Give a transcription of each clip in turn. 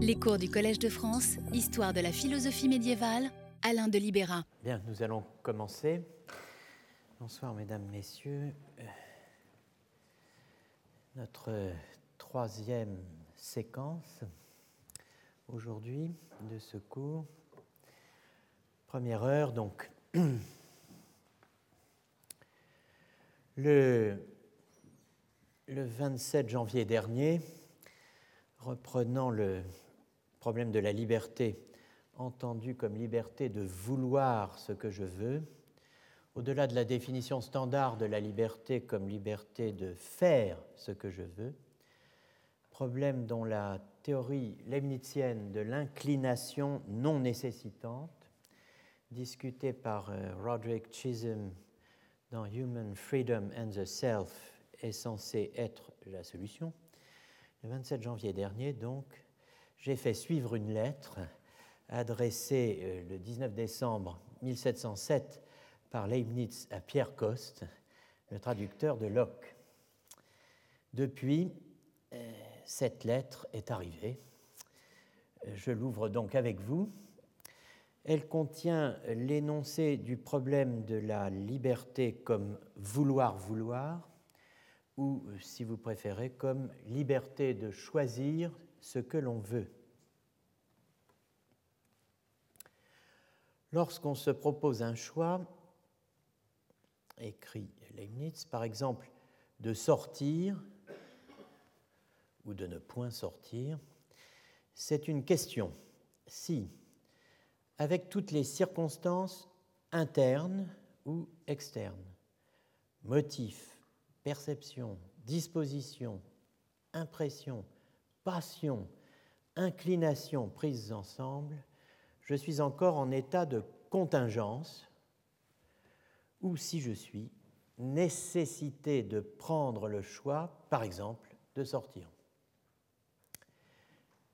Les cours du Collège de France, Histoire de la philosophie médiévale, Alain de Libéra. Bien, nous allons commencer. Bonsoir, mesdames, messieurs. Euh, notre troisième séquence aujourd'hui de ce cours. Première heure, donc. Le, le 27 janvier dernier, reprenant le problème de la liberté, entendu comme liberté de vouloir ce que je veux, au-delà de la définition standard de la liberté comme liberté de faire ce que je veux, problème dont la théorie leibnizienne de l'inclination non nécessitante, discutée par euh, Roderick Chisholm dans Human Freedom and the Self, est censée être la solution. Le 27 janvier dernier, donc, j'ai fait suivre une lettre adressée euh, le 19 décembre 1707 par Leibniz à Pierre Coste, le traducteur de Locke. Depuis, euh, cette lettre est arrivée. Je l'ouvre donc avec vous. Elle contient l'énoncé du problème de la liberté comme vouloir-vouloir, ou, si vous préférez, comme liberté de choisir ce que l'on veut. Lorsqu'on se propose un choix, écrit Leibniz, par exemple, de sortir ou de ne point sortir, c'est une question. Si, avec toutes les circonstances internes ou externes, motifs, perception, disposition, impression, passion, inclination prises ensemble, je suis encore en état de contingence, ou si je suis nécessité de prendre le choix, par exemple, de sortir.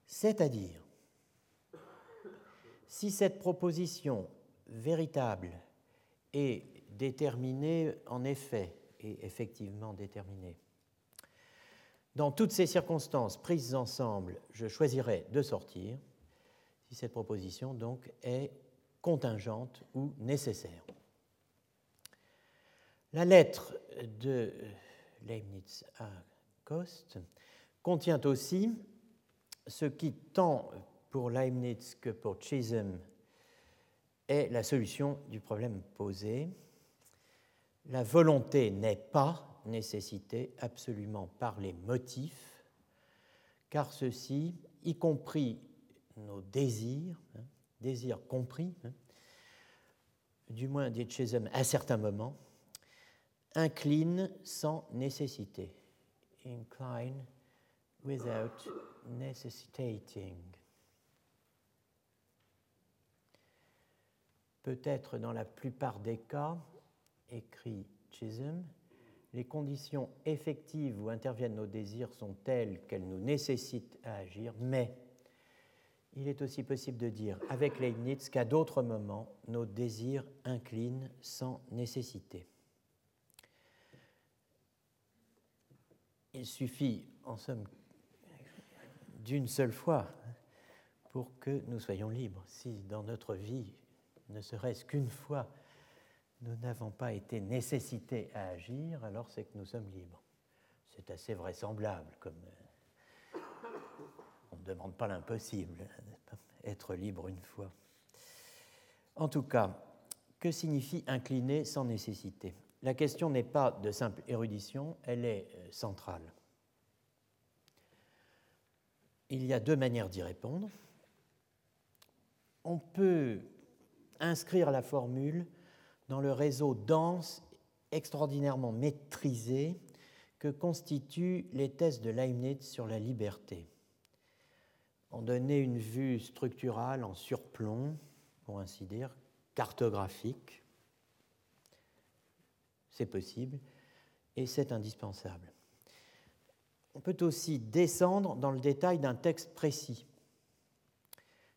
C'est-à-dire, si cette proposition véritable est déterminée en effet et effectivement déterminée, dans toutes ces circonstances prises ensemble, je choisirai de sortir si cette proposition donc est contingente ou nécessaire. La lettre de Leibniz à Coste contient aussi ce qui, tant pour Leibniz que pour Chisholm, est la solution du problème posé. La volonté n'est pas nécessité absolument par les motifs, car ceux-ci, y compris nos désirs, hein, désirs compris, hein, du moins dit Chisholm à certains moments, inclinent sans nécessité. Incline without necessitating. Peut-être dans la plupart des cas, écrit Chisholm, les conditions effectives où interviennent nos désirs sont telles qu'elles nous nécessitent à agir, mais il est aussi possible de dire avec Leibniz qu'à d'autres moments, nos désirs inclinent sans nécessité. Il suffit, en somme, d'une seule fois pour que nous soyons libres. Si dans notre vie, ne serait-ce qu'une fois, nous n'avons pas été nécessités à agir, alors c'est que nous sommes libres. C'est assez vraisemblable, comme euh, on ne demande pas l'impossible, être libre une fois. En tout cas, que signifie incliner sans nécessité? La question n'est pas de simple érudition, elle est euh, centrale. Il y a deux manières d'y répondre. On peut inscrire la formule dans le réseau dense, extraordinairement maîtrisé que constituent les thèses de Leibniz sur la liberté. En donner une vue structurale en surplomb, pour ainsi dire, cartographique, c'est possible et c'est indispensable. On peut aussi descendre dans le détail d'un texte précis,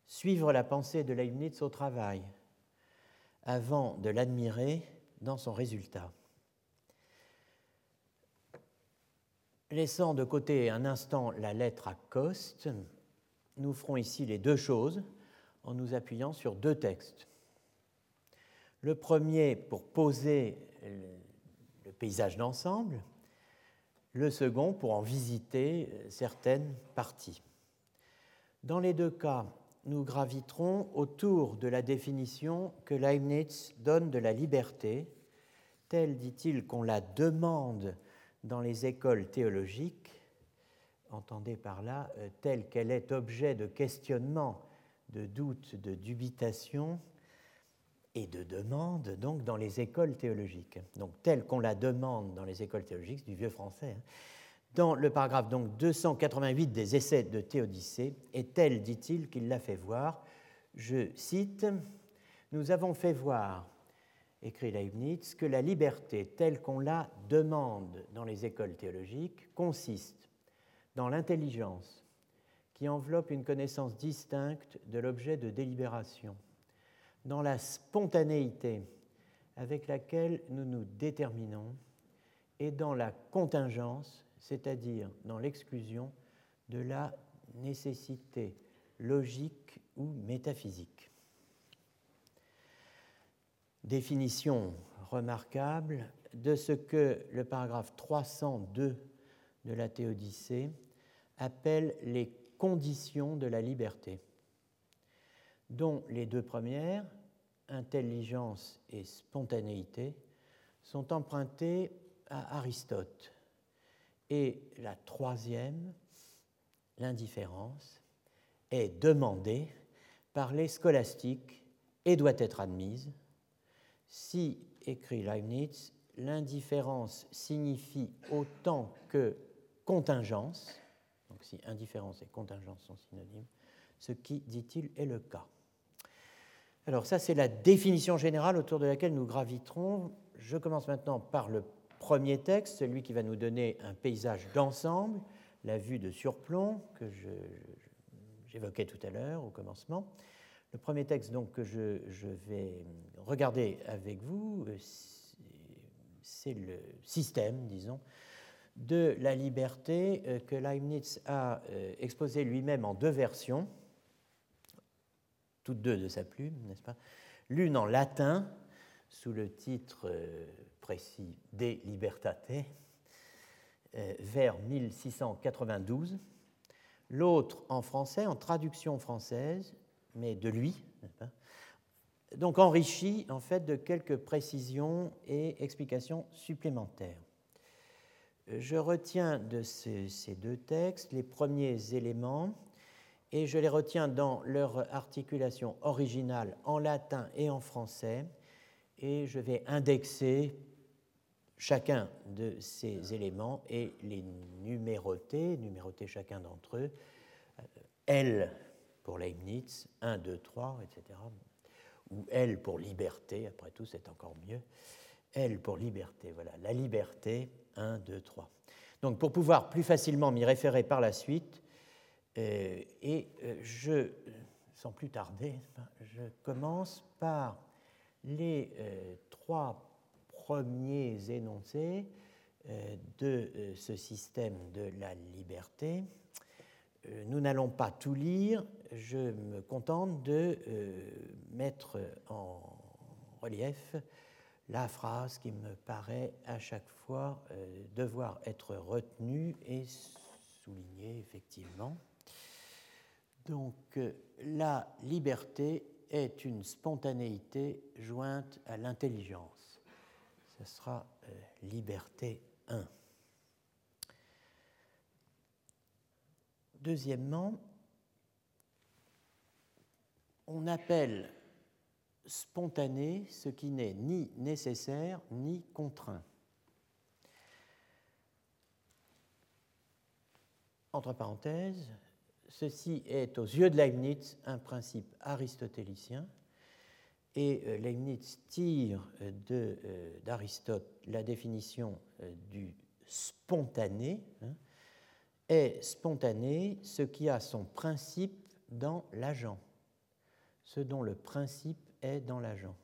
suivre la pensée de Leibniz au travail, avant de l'admirer dans son résultat. Laissant de côté un instant la lettre à Coste, nous ferons ici les deux choses en nous appuyant sur deux textes. Le premier pour poser le paysage d'ensemble, le second pour en visiter certaines parties. Dans les deux cas, nous graviterons autour de la définition que Leibniz donne de la liberté, telle, dit-il, qu'on la demande dans les écoles théologiques, entendez par là, euh, telle qu'elle est objet de questionnement, de doute, de dubitation et de demande, donc dans les écoles théologiques. Donc telle qu'on la demande dans les écoles théologiques, du vieux français. Hein. Dans le paragraphe donc 288 des essais de Théodicée, est telle, dit-il, qu'il l'a fait voir. Je cite Nous avons fait voir écrit Leibniz, que la liberté telle qu'on la demande dans les écoles théologiques consiste dans l'intelligence qui enveloppe une connaissance distincte de l'objet de délibération, dans la spontanéité avec laquelle nous nous déterminons et dans la contingence, c'est-à-dire dans l'exclusion de la nécessité logique ou métaphysique. Définition remarquable de ce que le paragraphe 302 de la Théodicée appelle les conditions de la liberté, dont les deux premières, intelligence et spontanéité, sont empruntées à Aristote, et la troisième, l'indifférence, est demandée par les scolastiques et doit être admise si, écrit Leibniz, l'indifférence signifie autant que contingence, donc si indifférence et contingence sont synonymes, ce qui, dit-il, est le cas. Alors ça, c'est la définition générale autour de laquelle nous graviterons. Je commence maintenant par le premier texte, celui qui va nous donner un paysage d'ensemble, la vue de surplomb que j'évoquais tout à l'heure au commencement. Le premier texte donc, que je, vais regarder avec vous, euh, c'est le système, disons, de la liberté euh, que Leibniz a euh, exposé lui-même en deux versions, toutes deux de sa plume, n'est-ce pas? L'une en latin, sous le titre précis De Libertate, vers 1692, l'autre en français, en traduction française, mais de lui, donc enrichi en fait de quelques précisions et explications supplémentaires. Je retiens de ces deux textes les premiers éléments et je les retiens dans leur articulation originale en latin et en français et je vais indexer chacun de ces éléments et les numéroter, numéroter chacun d'entre eux. L pour Leibniz, 1, 2, 3, etc. Ou L pour liberté, après tout c'est encore mieux. L pour liberté, voilà, la liberté, 1, 2, 3. Donc pour pouvoir plus facilement m'y référer par la suite, euh, et euh, je, sans plus tarder, je commence par les euh, trois premiers énoncés de ce système de la liberté euh, nous n'allons pas tout lire, je me contente de euh, mettre en relief la phrase qui me paraît à chaque fois euh, devoir être retenue et soulignée effectivement. Donc la liberté est une spontanéité jointe à l'intelligence. Ce sera liberté 1. Deuxièmement, on appelle spontané ce qui n'est ni nécessaire ni contraint. Entre parenthèses, ceci est aux yeux de Leibniz un principe aristotélicien et euh, Leibniz tire euh, d'Aristote la définition euh, du spontané, hein, est spontané ce qui a son principe dans l'agent, ce dont le principe est dans l'agent.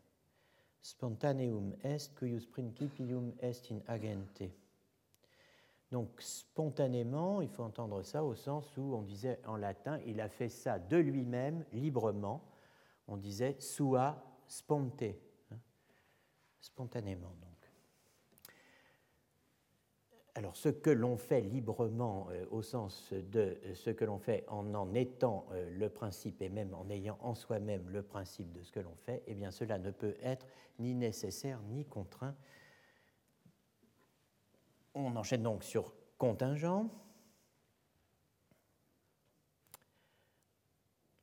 Spontaneum est cuius principium est in agente. Donc spontanément, il faut entendre ça au sens où on disait en latin, il a fait ça de lui-même, librement. On disait sua sponte, hein, spontanément donc. Alors ce que l'on fait librement euh, au sens de ce que l'on fait en en étant euh, le principe et même en ayant en soi-même le principe de ce que l'on fait, eh bien cela ne peut être ni nécessaire ni contraint on enchaîne donc sur contingent.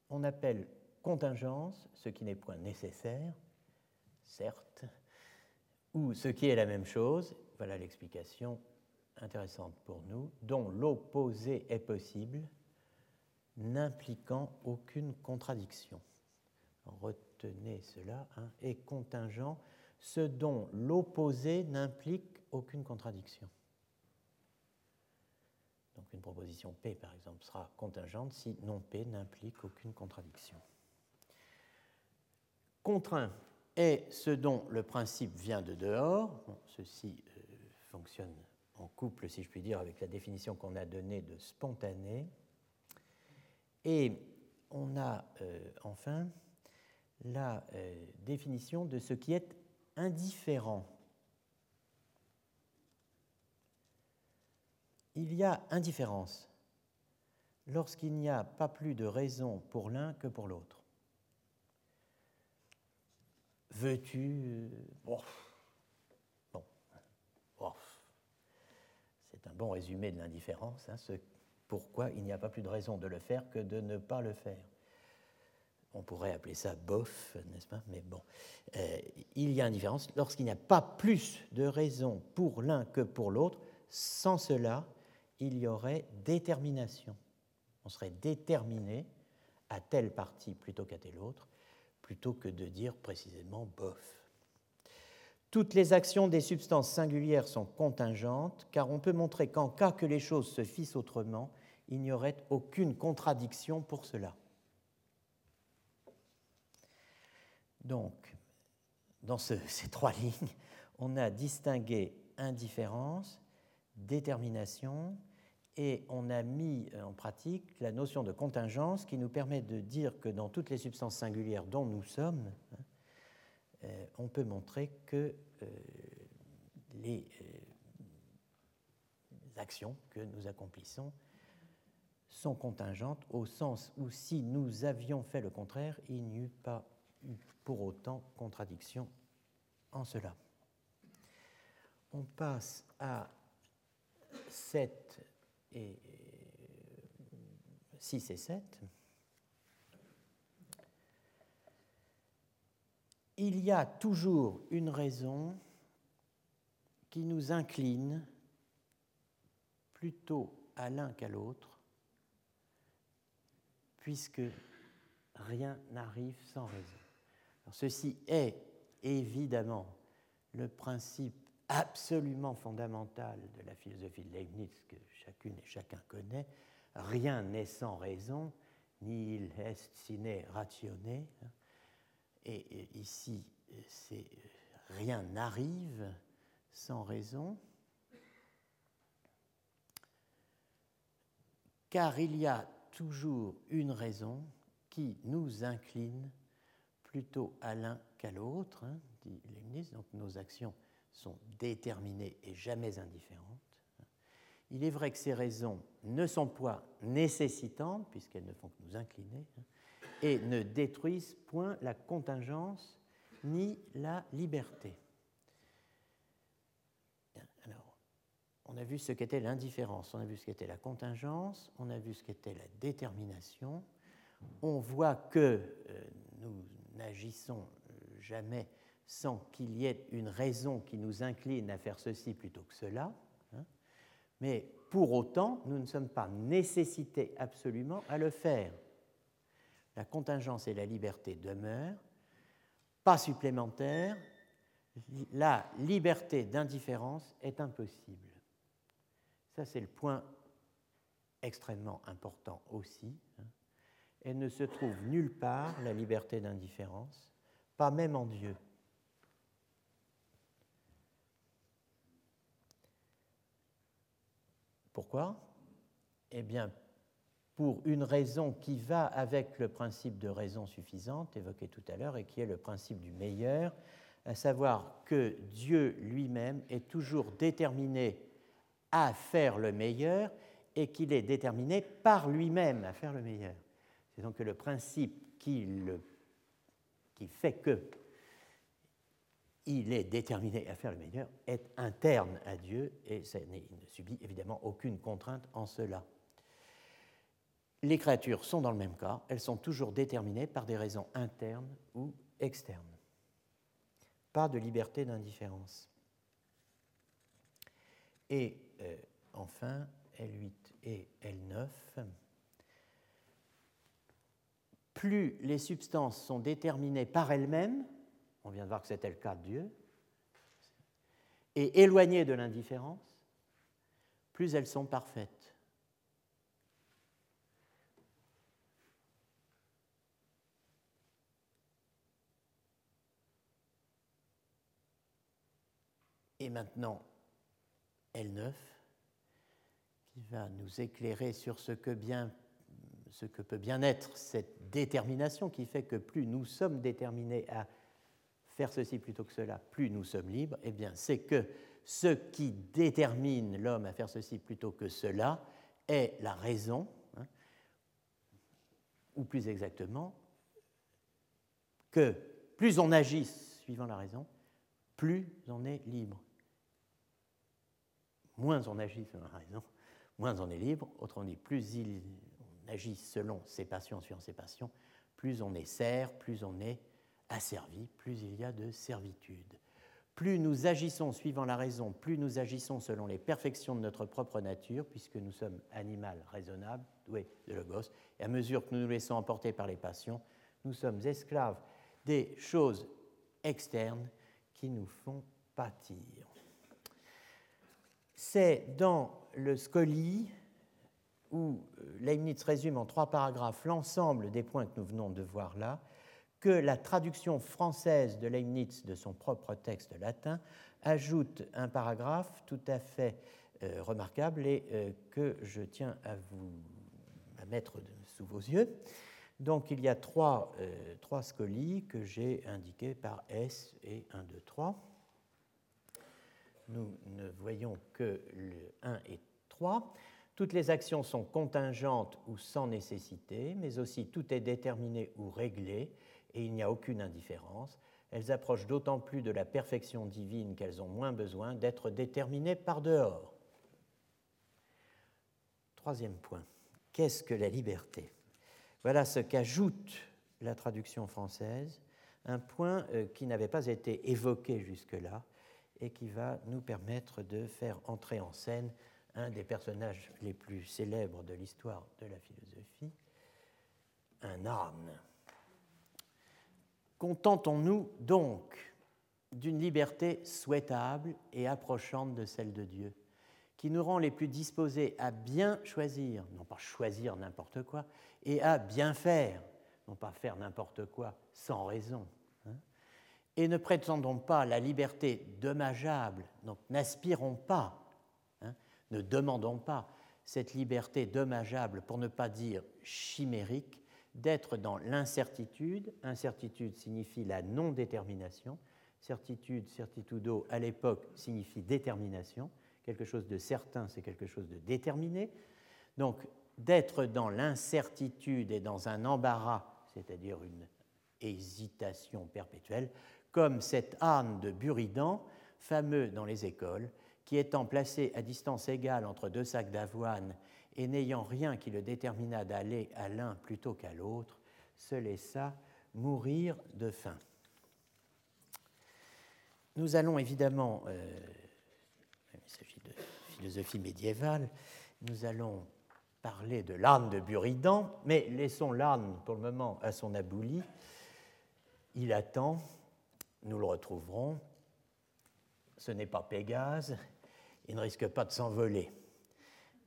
On appelle contingence ce qui n'est point nécessaire, certes, ou ce qui est la même chose, voilà l'explication intéressante pour nous, dont l'opposé est possible, n'impliquant aucune contradiction. Retenez cela, hein, et contingent, ce dont l'opposé n'implique aucune contradiction. Une proposition P, par exemple, sera contingente si non P n'implique aucune contradiction. Contraint est ce dont le principe vient de dehors. ceci euh, fonctionne en couple, si je puis dire, avec la définition qu'on a donnée de spontané. Et on a euh, enfin la euh, définition de ce qui est indifférent il y a indifférence lorsqu'il n'y a pas plus de raison pour l'un que pour l'autre. Veux-tu... Bon. bon. C'est un bon résumé de l'indifférence, hein, ce pourquoi il n'y a pas plus de raison de le faire que de ne pas le faire. On pourrait appeler ça bof, n'est-ce pas Mais bon, euh, il y a indifférence lorsqu'il n'y a pas plus de raison pour l'un que pour l'autre. Sans cela, il y aurait détermination. On serait déterminé à telle partie plutôt qu'à telle autre, plutôt que de dire précisément bof. Toutes les actions des substances singulières sont contingentes, car on peut montrer qu'en cas que les choses se fissent autrement, il n'y aurait aucune contradiction pour cela. Donc, dans ces trois lignes, on a distingué indifférence, détermination, et on a mis euh, en pratique la notion de contingence qui nous permet de dire que dans toutes les substances singulières dont nous sommes, hein, euh, on peut montrer que euh, les actions que nous accomplissons sont contingentes au sens où si nous avions fait le contraire, il n'y eût pas eu pour autant contradiction en cela. On passe à cette et 6 et 7, il y a toujours une raison qui nous incline plutôt à l'un qu'à l'autre, puisque rien n'arrive sans raison. ceci est évidemment le principe absolument fondamental de la philosophie de Leibniz que chacune et chacun connaît, rien n'est sans raison, ni il est sine ratione. Et ici, c'est rien n'arrive sans raison, car il y a toujours une raison qui nous incline plutôt à l'un qu'à l'autre, hein, dit Leibniz. Donc nos actions sont déterminées et jamais indifférentes. Il est vrai que ces raisons ne sont point nécessitantes, puisqu'elles ne font que nous incliner, et ne détruisent point la contingence ni la liberté. Alors, on a vu ce qu'était l'indifférence, on a vu ce qu'était la contingence, on a vu ce qu'était la détermination. On voit que euh, nous n'agissons jamais sans qu'il y ait une raison qui nous incline à faire ceci plutôt que cela. Hein. Mais pour autant, nous ne sommes pas nécessités absolument à le faire. La contingence et la liberté demeurent, pas supplémentaires, la liberté d'indifférence est impossible. Ça, c'est le point extrêmement important aussi. Hein. Elle ne se trouve nulle part, la liberté d'indifférence, pas même en Dieu. Pourquoi? Eh bien, pour une raison qui va avec le principe de raison suffisante évoqué tout à l'heure et qui est le principe du meilleur, à savoir que Dieu lui-même est toujours déterminé à faire le meilleur et qu'il est déterminé par lui-même à faire le meilleur. C'est donc le principe qui fait que il est déterminé à faire le meilleur est interne à Dieu et il ne subit évidemment aucune contrainte en cela. Les créatures sont dans le même cas, elles sont toujours déterminées par des raisons internes ou externes. Pas de liberté d'indifférence. Et euh, enfin, L8 et L9, plus les substances sont déterminées par elles-mêmes, on vient de voir que c'était le cas de Dieu, et éloignées de l'indifférence, plus elles sont parfaites. Et maintenant, L9, qui va nous éclairer sur ce que, ce que peut bien être cette détermination qui fait que plus nous sommes déterminés à faire ceci plutôt que cela, plus nous sommes libres, eh bien, c'est que ce qui détermine l'homme à faire ceci plutôt que cela est la raison, hein, ou plus exactement, que plus on agit suivant la raison, plus on est libre moins on agit selon la raison, moins on est libre. Autrement dit, plus il, on agit selon ses passions, suivant ses passions, plus on est serre, plus on est asservi, plus il y a de servitude. Plus nous agissons suivant la raison, plus nous agissons selon les perfections de notre propre nature, puisque nous sommes animal raisonnable, doué de logos, et à mesure que nous nous laissons emporter par les passions, nous sommes esclaves des choses externes qui nous font pâtir c'est dans le Scoli, où euh, Leibniz résume en trois paragraphes l'ensemble des points que nous venons de voir là, que la traduction française de Leibniz de son propre texte latin ajoute un paragraphe tout à fait euh, remarquable et euh, que je tiens à vous mettre sous vos yeux. Donc il y a trois, trois scolies que j'ai indiqués par S et 1, 2, 3 nous ne voyons que le 1 et 3. Toutes les actions sont contingentes ou sans nécessité, mais aussi tout est déterminé ou réglé, et il n'y a aucune indifférence. Elles approchent d'autant plus de la perfection divine qu'elles ont moins besoin d'être déterminées par dehors. Troisième point, qu'est-ce que la liberté? Voilà ce qu'ajoute la traduction française, un point euh, qui n'avait pas été évoqué jusque-là, et qui va nous permettre de faire entrer en scène un des personnages les plus célèbres de l'histoire de la philosophie, un âne. Contentons-nous donc d'une liberté souhaitable et approchante de celle de Dieu, qui nous rend les plus disposés à bien choisir, non pas choisir n'importe quoi, et à bien faire, non pas faire n'importe quoi sans raison, et ne prétendons pas la liberté dommageable, donc n'aspirons pas, hein, ne demandons pas cette liberté dommageable, pour ne pas dire chimérique, d'être dans l'incertitude. Incertitude signifie la non-détermination. Certitude, certitudo, à l'époque, signifie détermination. Quelque chose de certain, c'est quelque chose de déterminé. Donc, d'être dans l'incertitude et dans un embarras, c'est-à-dire une hésitation perpétuelle, comme cet âne de Buridan, fameux dans les écoles, qui étant placé à distance égale entre deux sacs d'avoine et n'ayant rien qui le déterminât d'aller à l'un plutôt qu'à l'autre, se laissa mourir de faim. Nous allons évidemment, euh, il s'agit de philosophie médiévale, nous allons parler de l'âne de Buridan, mais laissons l'âne pour le moment à son abouli. Il attend, nous le retrouverons. Ce n'est pas Pégase, il ne risque pas de s'envoler.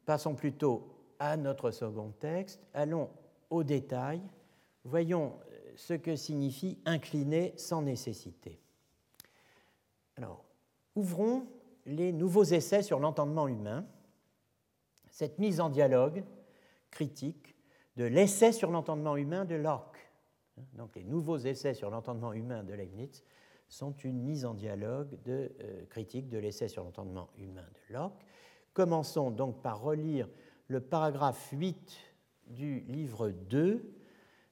Passons plutôt à notre second texte. Allons au détail. Voyons ce que signifie incliner sans nécessité. Alors, ouvrons les nouveaux essais sur l'entendement humain. cette mise en dialogue critique de l'essai sur l'entendement humain de Locke. Donc les nouveaux essais sur l'entendement humain de Leibniz sont une mise en dialogue de euh, critique de l'essai sur l'entendement humain de Locke. Commençons donc par relire le paragraphe 8 du livre 2,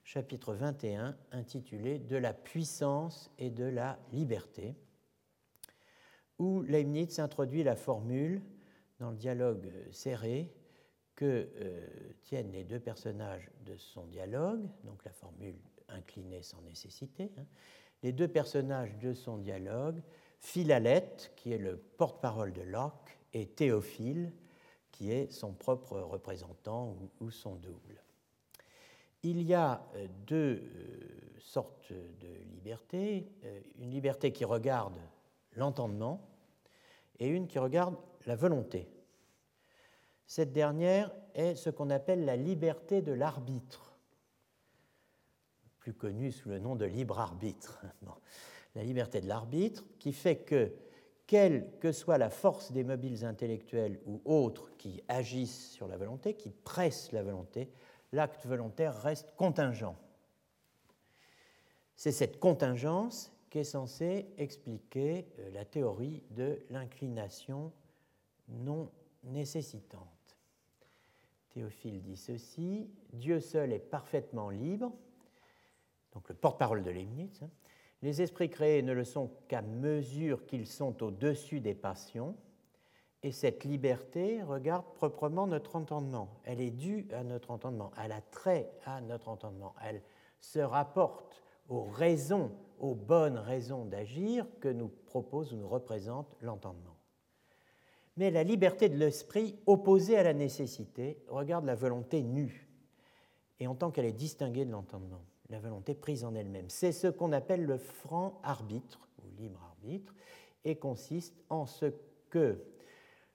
chapitre 21, intitulé De la puissance et de la liberté, où Leibniz introduit la formule dans le dialogue serré que euh, tiennent les deux personnages de son dialogue, donc la formule inclinée sans nécessité, hein, les deux personnages de son dialogue, Philalette, qui est le porte-parole de Locke, et Théophile, qui est son propre représentant ou, son double. Il y a euh, deux euh, sortes de liberté, euh, une liberté qui regarde l'entendement et une qui regarde la volonté. Cette dernière est ce qu'on appelle la liberté de l'arbitre plus connu sous le nom de libre arbitre. La liberté de l'arbitre qui fait que, quelle que soit la force des mobiles intellectuels ou autres qui agissent sur la volonté, qui pressent la volonté, l'acte volontaire reste contingent. C'est cette contingence qui est censée expliquer euh, la théorie de l'inclination non nécessitante. Théophile dit ceci, Dieu seul est parfaitement libre, donc le porte-parole de Leibniz, hein. Les esprits créés ne le sont qu'à mesure qu'ils sont au-dessus des passions, et cette liberté regarde proprement notre entendement. Elle est due à notre entendement, elle a trait à notre entendement, elle se rapporte aux raisons, aux bonnes raisons d'agir que nous propose ou nous représente l'entendement. Mais la liberté de l'esprit, opposée à la nécessité, regarde la volonté nue, et en tant qu'elle est distinguée de l'entendement la volonté prise en elle-même. C'est ce qu'on appelle le franc arbitre ou libre arbitre et consiste en ce que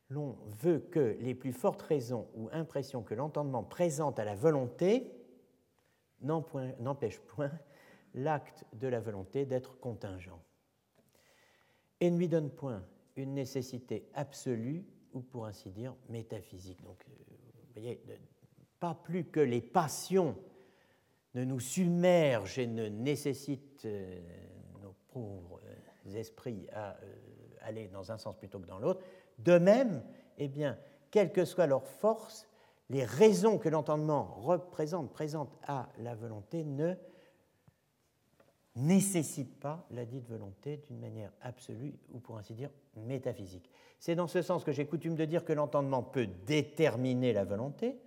l'on veut que les plus fortes raisons ou impressions que l'entendement présente à la volonté n'empêchent point l'acte de la volonté d'être contingent et ne lui donne point une nécessité absolue ou pour ainsi dire métaphysique. Donc, euh, vous voyez, pas plus que les passions ne nous submerge et ne nécessite euh, nos pauvres euh, esprits à euh, aller dans un sens plutôt que dans l'autre. De même, eh bien, quelle que soit leur force, les raisons que l'entendement représente, présente à la volonté, ne nécessitent pas la dite volonté d'une manière absolue ou pour ainsi dire métaphysique. C'est dans ce sens que j'ai coutume de dire que l'entendement peut déterminer la volonté,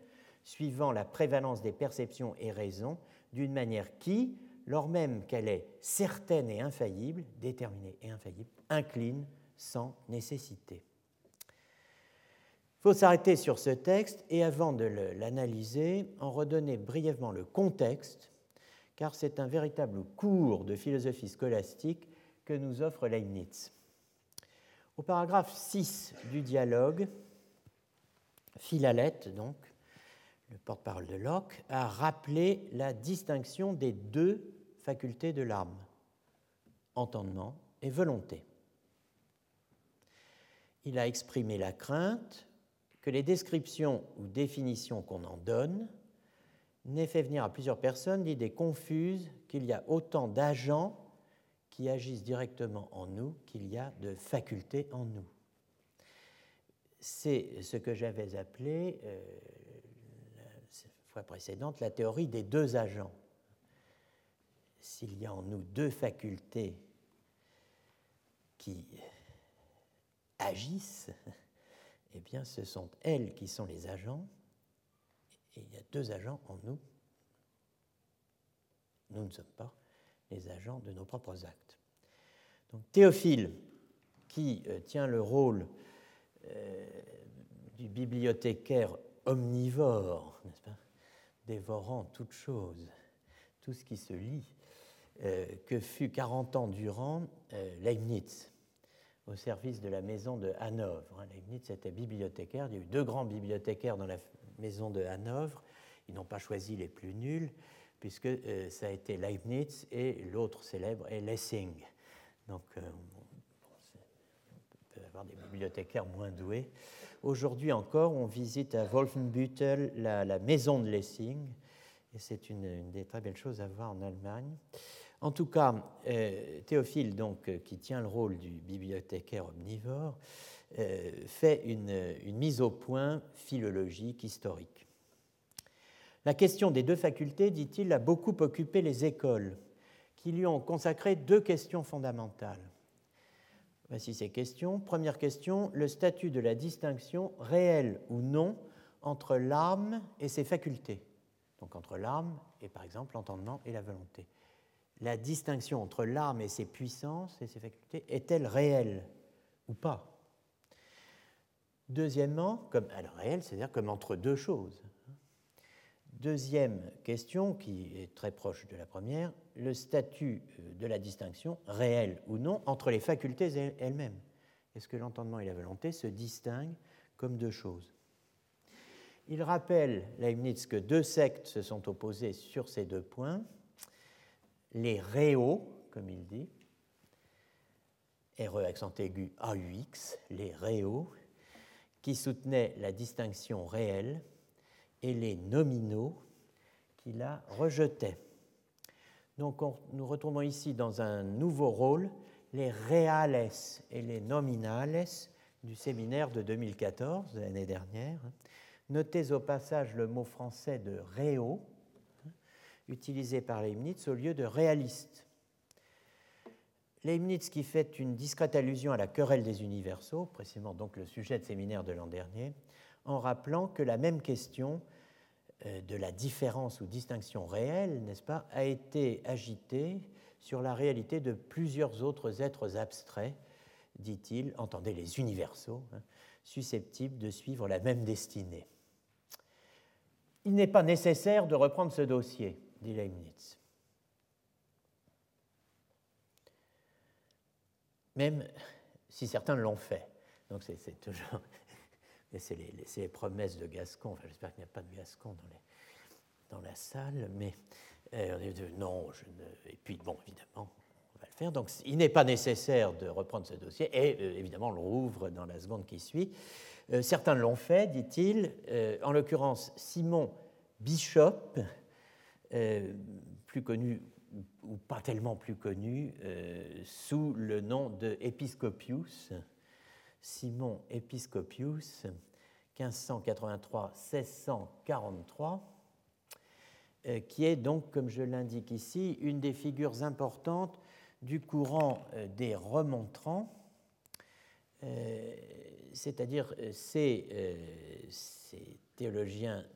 suivant la prévalence des perceptions et raisons, d'une manière qui, lors même qu'elle est certaine et infaillible, déterminée et infaillible, incline sans nécessité. Il faut s'arrêter sur ce texte et avant de l'analyser, en redonner brièvement le contexte, car c'est un véritable cours de philosophie scolastique que nous offre Leibniz. Au paragraphe 6 du dialogue, Philalette, donc, le porte-parole de Locke, a rappelé la distinction des deux facultés de l'âme, entendement et volonté. Il a exprimé la crainte que les descriptions ou définitions qu'on en donne n'aient fait venir à plusieurs personnes l'idée confuse qu'il y a autant d'agents qui agissent directement en nous qu'il y a de facultés en nous. C'est ce que j'avais appelé euh, précédente, la théorie des deux agents. S'il y a en nous deux facultés qui agissent, eh bien ce sont elles qui sont les agents, et il y a deux agents en nous. Nous ne sommes pas les agents de nos propres actes. Donc Théophile, qui euh, tient le rôle euh, du bibliothécaire omnivore, n'est-ce pas? Dévorant toute chose, tout ce qui se lit, euh, que fut 40 ans durant euh, Leibniz, au service de la maison de Hanovre. Hein, Leibniz était bibliothécaire, il y a eu deux grands bibliothécaires dans la maison de Hanovre, ils n'ont pas choisi les plus nuls, puisque euh, ça a été Leibniz et l'autre célèbre est Lessing. Donc, on peut avoir des bibliothécaires moins doués Aujourd'hui encore, on visite à Wolfenbüttel la, maison de Lessing, et c'est une, des très belles choses à voir en Allemagne. En tout cas, euh, Théophile, donc, euh, qui tient le rôle du bibliothécaire omnivore, euh, fait une, une, mise au point philologique, historique. La question des deux facultés, dit-il, a beaucoup occupé les écoles, qui lui ont consacré deux questions fondamentales. Voici ces questions. Première question, le statut de la distinction réelle ou non entre l'âme et ses facultés? Donc entre l'âme et par exemple l'entendement et la volonté. La distinction entre l'âme et ses puissances et ses facultés est-elle réelle ou pas? Deuxièmement, comme elle réelle, c'est-à-dire comme entre deux choses. Deuxième question, qui est très proche de la première, le statut euh, de la distinction, réelle ou non, entre les facultés elles-mêmes. Est-ce que l'entendement et la volonté se distinguent comme deux choses? Il rappelle, Leibniz, que deux sectes se sont opposées sur ces deux points. Les réaux, comme il dit, RE accent aigu AUX, les réaux, qui soutenaient la distinction réelle, et les nominaux qui la rejetaient. Donc nous retrouvons ici dans un nouveau rôle les reales et les nominales du séminaire de 2014, l'année dernière. Notez au passage le mot français de réo, utilisé par Leibniz au lieu de réaliste. Leibniz qui fait une discrète allusion à la querelle des universaux, précisément donc le sujet de séminaire de l'an dernier, en rappelant que la même question de la différence ou distinction réelle, n'est-ce pas, a été agitée sur la réalité de plusieurs autres êtres abstraits, dit-il, entendez les universaux, hein, susceptibles de suivre la même destinée. Il n'est pas nécessaire de reprendre ce dossier, dit Leibniz. Même si certains l'ont fait. Donc c'est toujours c'est les, promesses de Gascon. Enfin, J'espère qu'il n'y a pas de Gascon dans, les, dans la salle, mais euh, non, et puis bon, évidemment, on va le faire. Donc il n'est pas nécessaire de reprendre ce dossier, et euh, évidemment, on le rouvre dans la seconde qui suit. Euh, certains l'ont fait, dit-il, en l'occurrence Simon Bishop, plus connu ou pas tellement plus connu, sous le nom de Episcopius, Simon Episcopius, 1583-1643, euh, qui est donc, comme je l'indique ici, une des figures importantes du courant euh, des remontrants, euh, c'est-à-dire ces, théologiens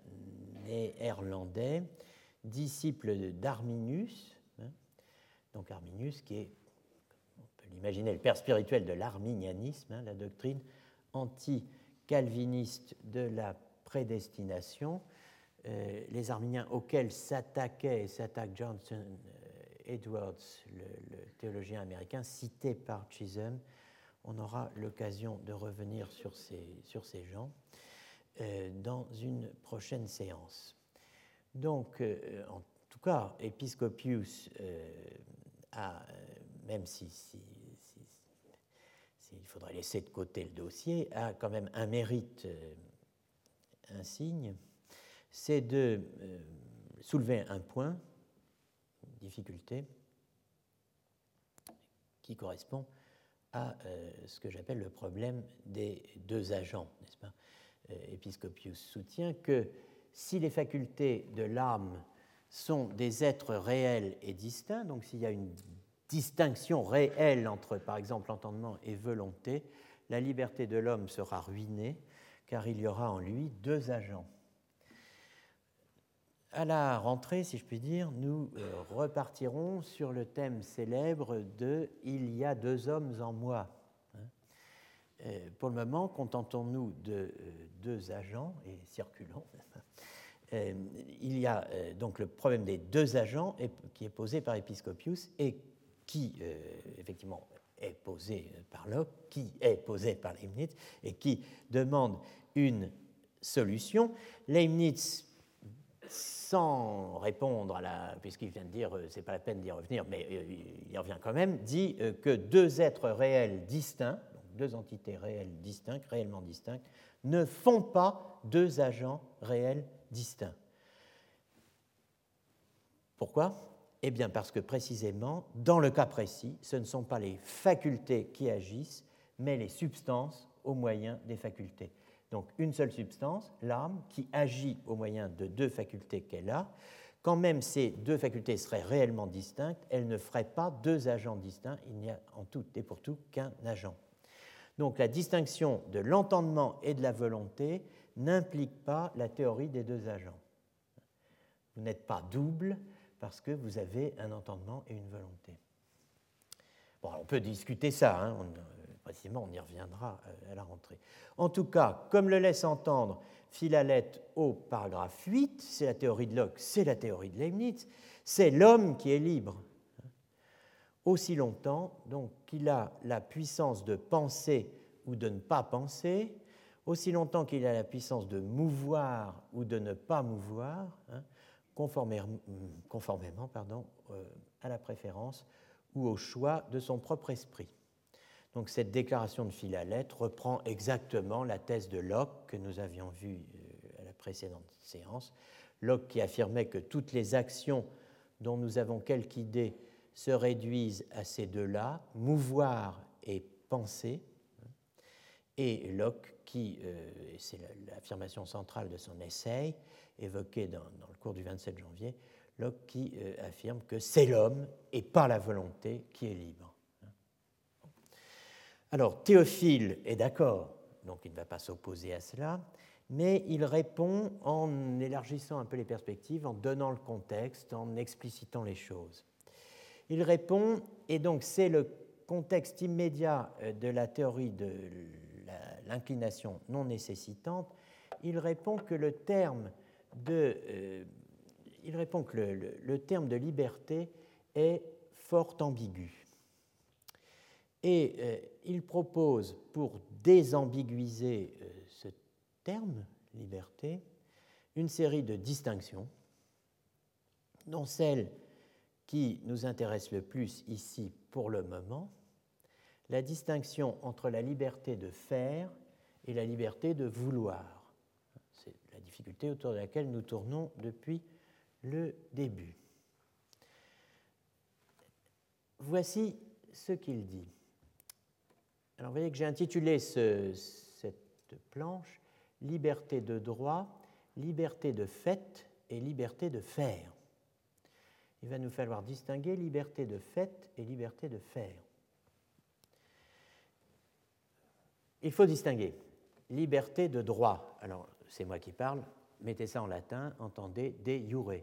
néerlandais, disciples d'Arminius, hein, donc Arminius qui est imaginez le père spirituel de l'arminianisme, hein, la doctrine anti-calviniste de la prédestination, euh, les arminiens auxquels s'attaquait et s'attaque Johnson euh, Edwards, le, théologien américain, cité par Chisholm. On aura l'occasion de revenir sur ces, gens euh, dans une prochaine séance. Donc, en tout cas, Episcopius a, même si il faudrait laisser de côté le dossier, a quand même un mérite euh, insigne, c'est de euh, soulever un point, une difficulté, qui correspond à euh, ce que j'appelle le problème des deux agents, n'est-ce pas? Episcopius soutient que si les facultés de l'âme sont des êtres réels et distincts, donc s'il y a une distinction réelle entre, par exemple, entendement et volonté, la liberté de l'homme sera ruinée, car il y aura en lui deux agents. À la rentrée, si je puis dire, nous euh, repartirons sur le thème célèbre de Il y a deux hommes en moi. Hein. Euh, pour le moment, contentons-nous de euh, deux agents et circulons. Il y a donc le problème des deux agents qui est posé par Episcopius et qui, euh, effectivement, est posé par Locke, qui est posé par Leibniz et qui demande une solution. Leibniz, sans répondre à la. puisqu'il vient de dire, euh, c'est pas la peine d'y revenir, mais euh, il y revient quand même, dit que deux êtres réels distincts, deux entités réelles distinctes, réellement distinctes, ne font pas deux agents réels distincts. Pourquoi? Eh bien parce que précisément, dans le cas précis, ce ne sont pas les facultés qui agissent, mais les substances au moyen des facultés. Donc une seule substance, l'âme, qui agit au moyen de deux facultés qu'elle a, quand même ces deux facultés seraient réellement distinctes, elles ne feraient pas deux agents distincts, il n'y a en tout et pour tout qu'un agent. Donc la distinction de l'entendement et de la volonté n'implique pas la théorie des deux agents. Vous n'êtes pas double parce que vous avez un entendement et une volonté. Bon, on peut discuter ça, hein, précisément on y reviendra euh, à la rentrée. En tout cas, comme le laisse entendre Philalette au paragraphe 8, c'est la théorie de Locke, c'est la théorie de Leibniz, c'est l'homme qui est libre. Aussi longtemps qu'il a la puissance de penser ou de ne pas penser, aussi longtemps qu'il a la puissance de mouvoir ou de ne pas mouvoir, hein, conformément, conformément euh, à la préférence ou au choix de son propre esprit. Donc cette déclaration de Philalette reprend exactement la thèse de Locke que nous avions vue euh, à la précédente séance. Locke qui affirmait que toutes les actions dont nous avons quelque idée se réduisent à ces deux-là, mouvoir et penser. Et Locke qui, euh, c'est l'affirmation centrale de son essai, évoqué dans, le cours du 27 janvier, Locke qui euh, affirme que c'est l'homme et pas la volonté qui est libre. Alors, Théophile est d'accord, donc il ne va pas s'opposer à cela, mais il répond en élargissant un peu les perspectives, en donnant le contexte, en explicitant les choses. Il répond, et donc c'est le contexte immédiat euh, de la théorie de l'inclination non nécessitante, il répond que le terme de, euh, liberté est fort ambigu. Et euh, il propose, pour désambiguiser euh, ce terme, liberté, une série de distinctions, dont celle qui nous intéresse le plus ici pour le moment, la distinction entre la liberté de faire et la liberté de vouloir. C'est la difficulté autour de laquelle nous tournons depuis le début. Voici ce qu'il dit. Alors vous voyez que j'ai intitulé cette planche Liberté de droit, liberté de fait et liberté de faire. Il va nous falloir distinguer liberté de fait et liberté de faire. Il faut distinguer liberté de droit. Alors c'est moi qui parle, mettez ça en latin, entendez de jure.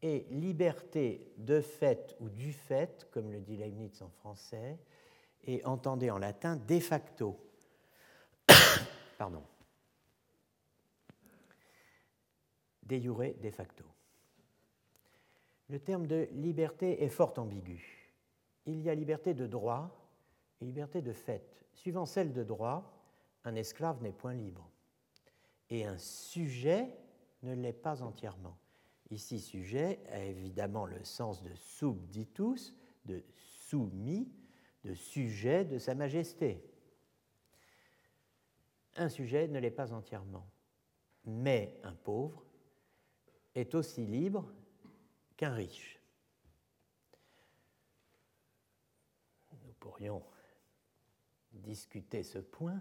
Et liberté de fait ou du fait, comme le dit Leibniz en français, et entendez en latin de facto. Pardon. De jure, de facto. Le terme de liberté est fort ambigu. Il y a liberté de droit et liberté de fait. Suivant celle de droit, un esclave n'est point libre. Et un sujet ne l'est pas entièrement. Ici, sujet a évidemment le sens de subditus, de soumis, de sujet de Sa Majesté. Un sujet ne l'est pas entièrement, mais un pauvre est aussi libre qu'un riche. Nous pourrions discuter ce point,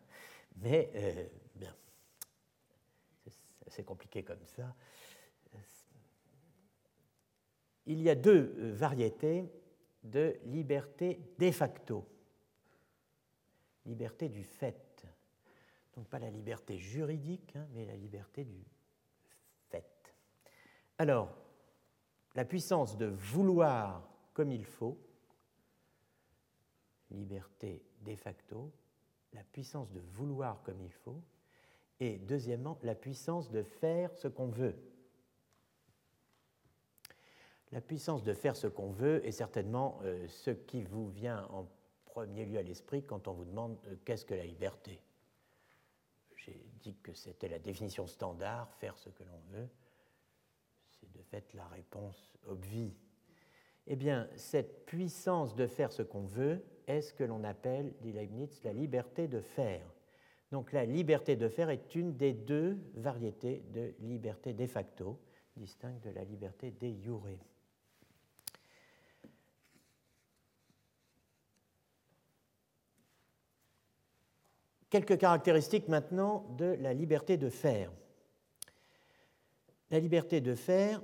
mais euh, bien, c'est compliqué comme ça. Il y a deux variétés de liberté de facto, liberté du fait. Donc pas la liberté juridique, hein, mais la liberté du fait. Alors, la puissance de vouloir comme il faut, liberté de facto, la puissance de vouloir comme il faut, et deuxièmement, la puissance de faire ce qu'on veut. La puissance de faire ce qu'on veut est certainement euh, ce qui vous vient en premier lieu à l'esprit quand on vous demande euh, qu'est-ce que la liberté? J'ai dit que c'était la définition standard, faire ce que l'on veut. C'est de fait la réponse obvie. Eh bien, cette puissance de faire ce qu'on veut est ce que l'on appelle, dit Leibniz, la liberté de faire. Donc la liberté de faire est une des deux variétés de liberté de facto, distincte de la liberté de jure. Quelques caractéristiques maintenant de la liberté de faire. La liberté de faire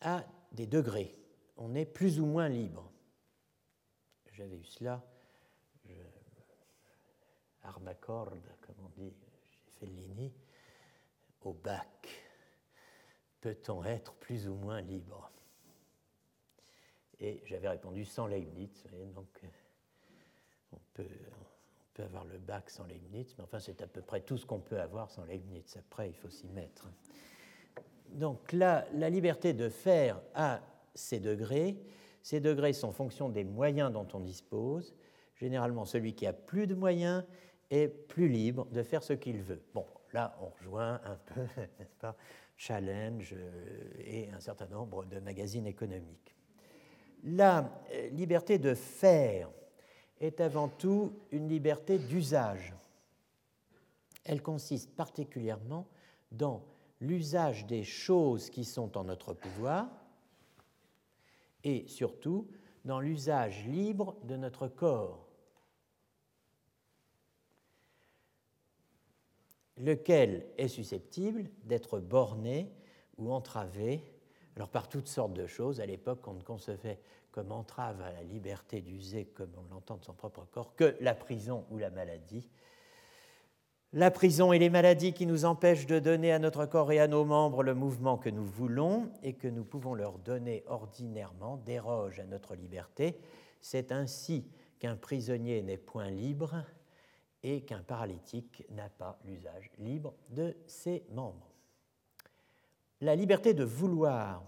a des degrés. On est plus ou moins libre. J'avais eu cela, je... armacorde, comme on dit chez Fellini, au bac. Peut-on être plus ou moins libre? Et j'avais répondu sans Leibniz, donc euh, on peut, on peut avoir le bac sans Leibniz, mais enfin c'est à peu près tout ce qu'on peut avoir sans Leibniz. Après, il faut s'y mettre. Donc là, la liberté de faire a ses degrés. Ces degrés sont fonction des moyens dont on dispose. Généralement, celui qui a plus de moyens est plus libre de faire ce qu'il veut. Bon, là, on rejoint un peu, n'est-ce pas, Challenge euh, et un certain nombre de magazines économiques. La euh, liberté de faire est avant tout une liberté d'usage. Elle consiste particulièrement dans l'usage des choses qui sont en notre pouvoir et surtout dans l'usage libre de notre corps, lequel est susceptible d'être borné ou entravé? Alors par toutes sortes de choses. À l'époque, on ne concevait comme entrave à la liberté d'user, comme on l'entend de son propre corps, que la prison ou la maladie la prison et les maladies qui nous empêchent de donner à notre corps et à nos membres le mouvement que nous voulons et que nous pouvons leur donner ordinairement dérogent à notre liberté. C'est ainsi qu'un prisonnier n'est point libre et qu'un paralytique n'a pas l'usage libre de ses membres. La liberté de vouloir,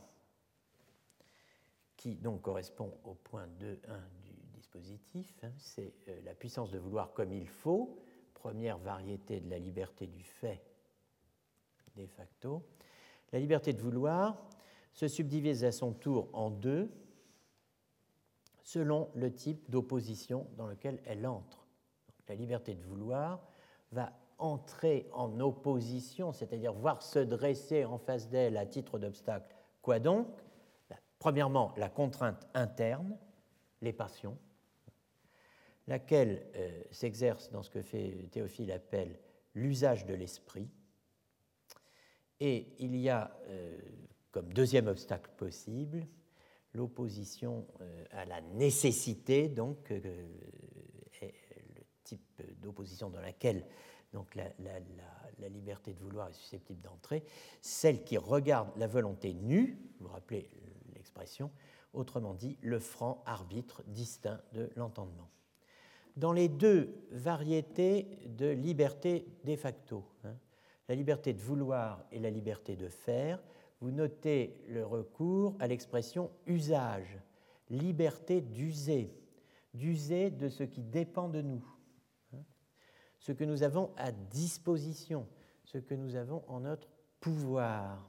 qui donc correspond au point 2.1 du dispositif, hein, c'est euh, la puissance de vouloir comme il faut, première variété de la liberté du fait de facto. La liberté de vouloir se subdivise à son tour en deux selon le type d'opposition dans lequel elle entre. la liberté de vouloir va entrer en opposition, c'est-à-dire voir se dresser en face d'elle à titre d'obstacle. Quoi donc? Premièrement, la contrainte interne, les passions, laquelle euh, s'exerce dans ce que fait Théophile appelle l'usage de l'esprit. Et il y a euh, comme deuxième obstacle possible l'opposition euh, à la nécessité, donc le type d'opposition dans laquelle donc la, la, liberté de vouloir est susceptible d'entrer, celle qui regarde la volonté nue, vous vous rappelez l'expression, autrement dit le franc arbitre distinct de l'entendement dans les deux variétés de liberté de facto, hein, la liberté de vouloir et la liberté de faire, vous notez le recours à l'expression usage, liberté d'user, d'user de ce qui dépend de nous, hein, ce que nous avons à disposition, ce que nous avons en notre pouvoir,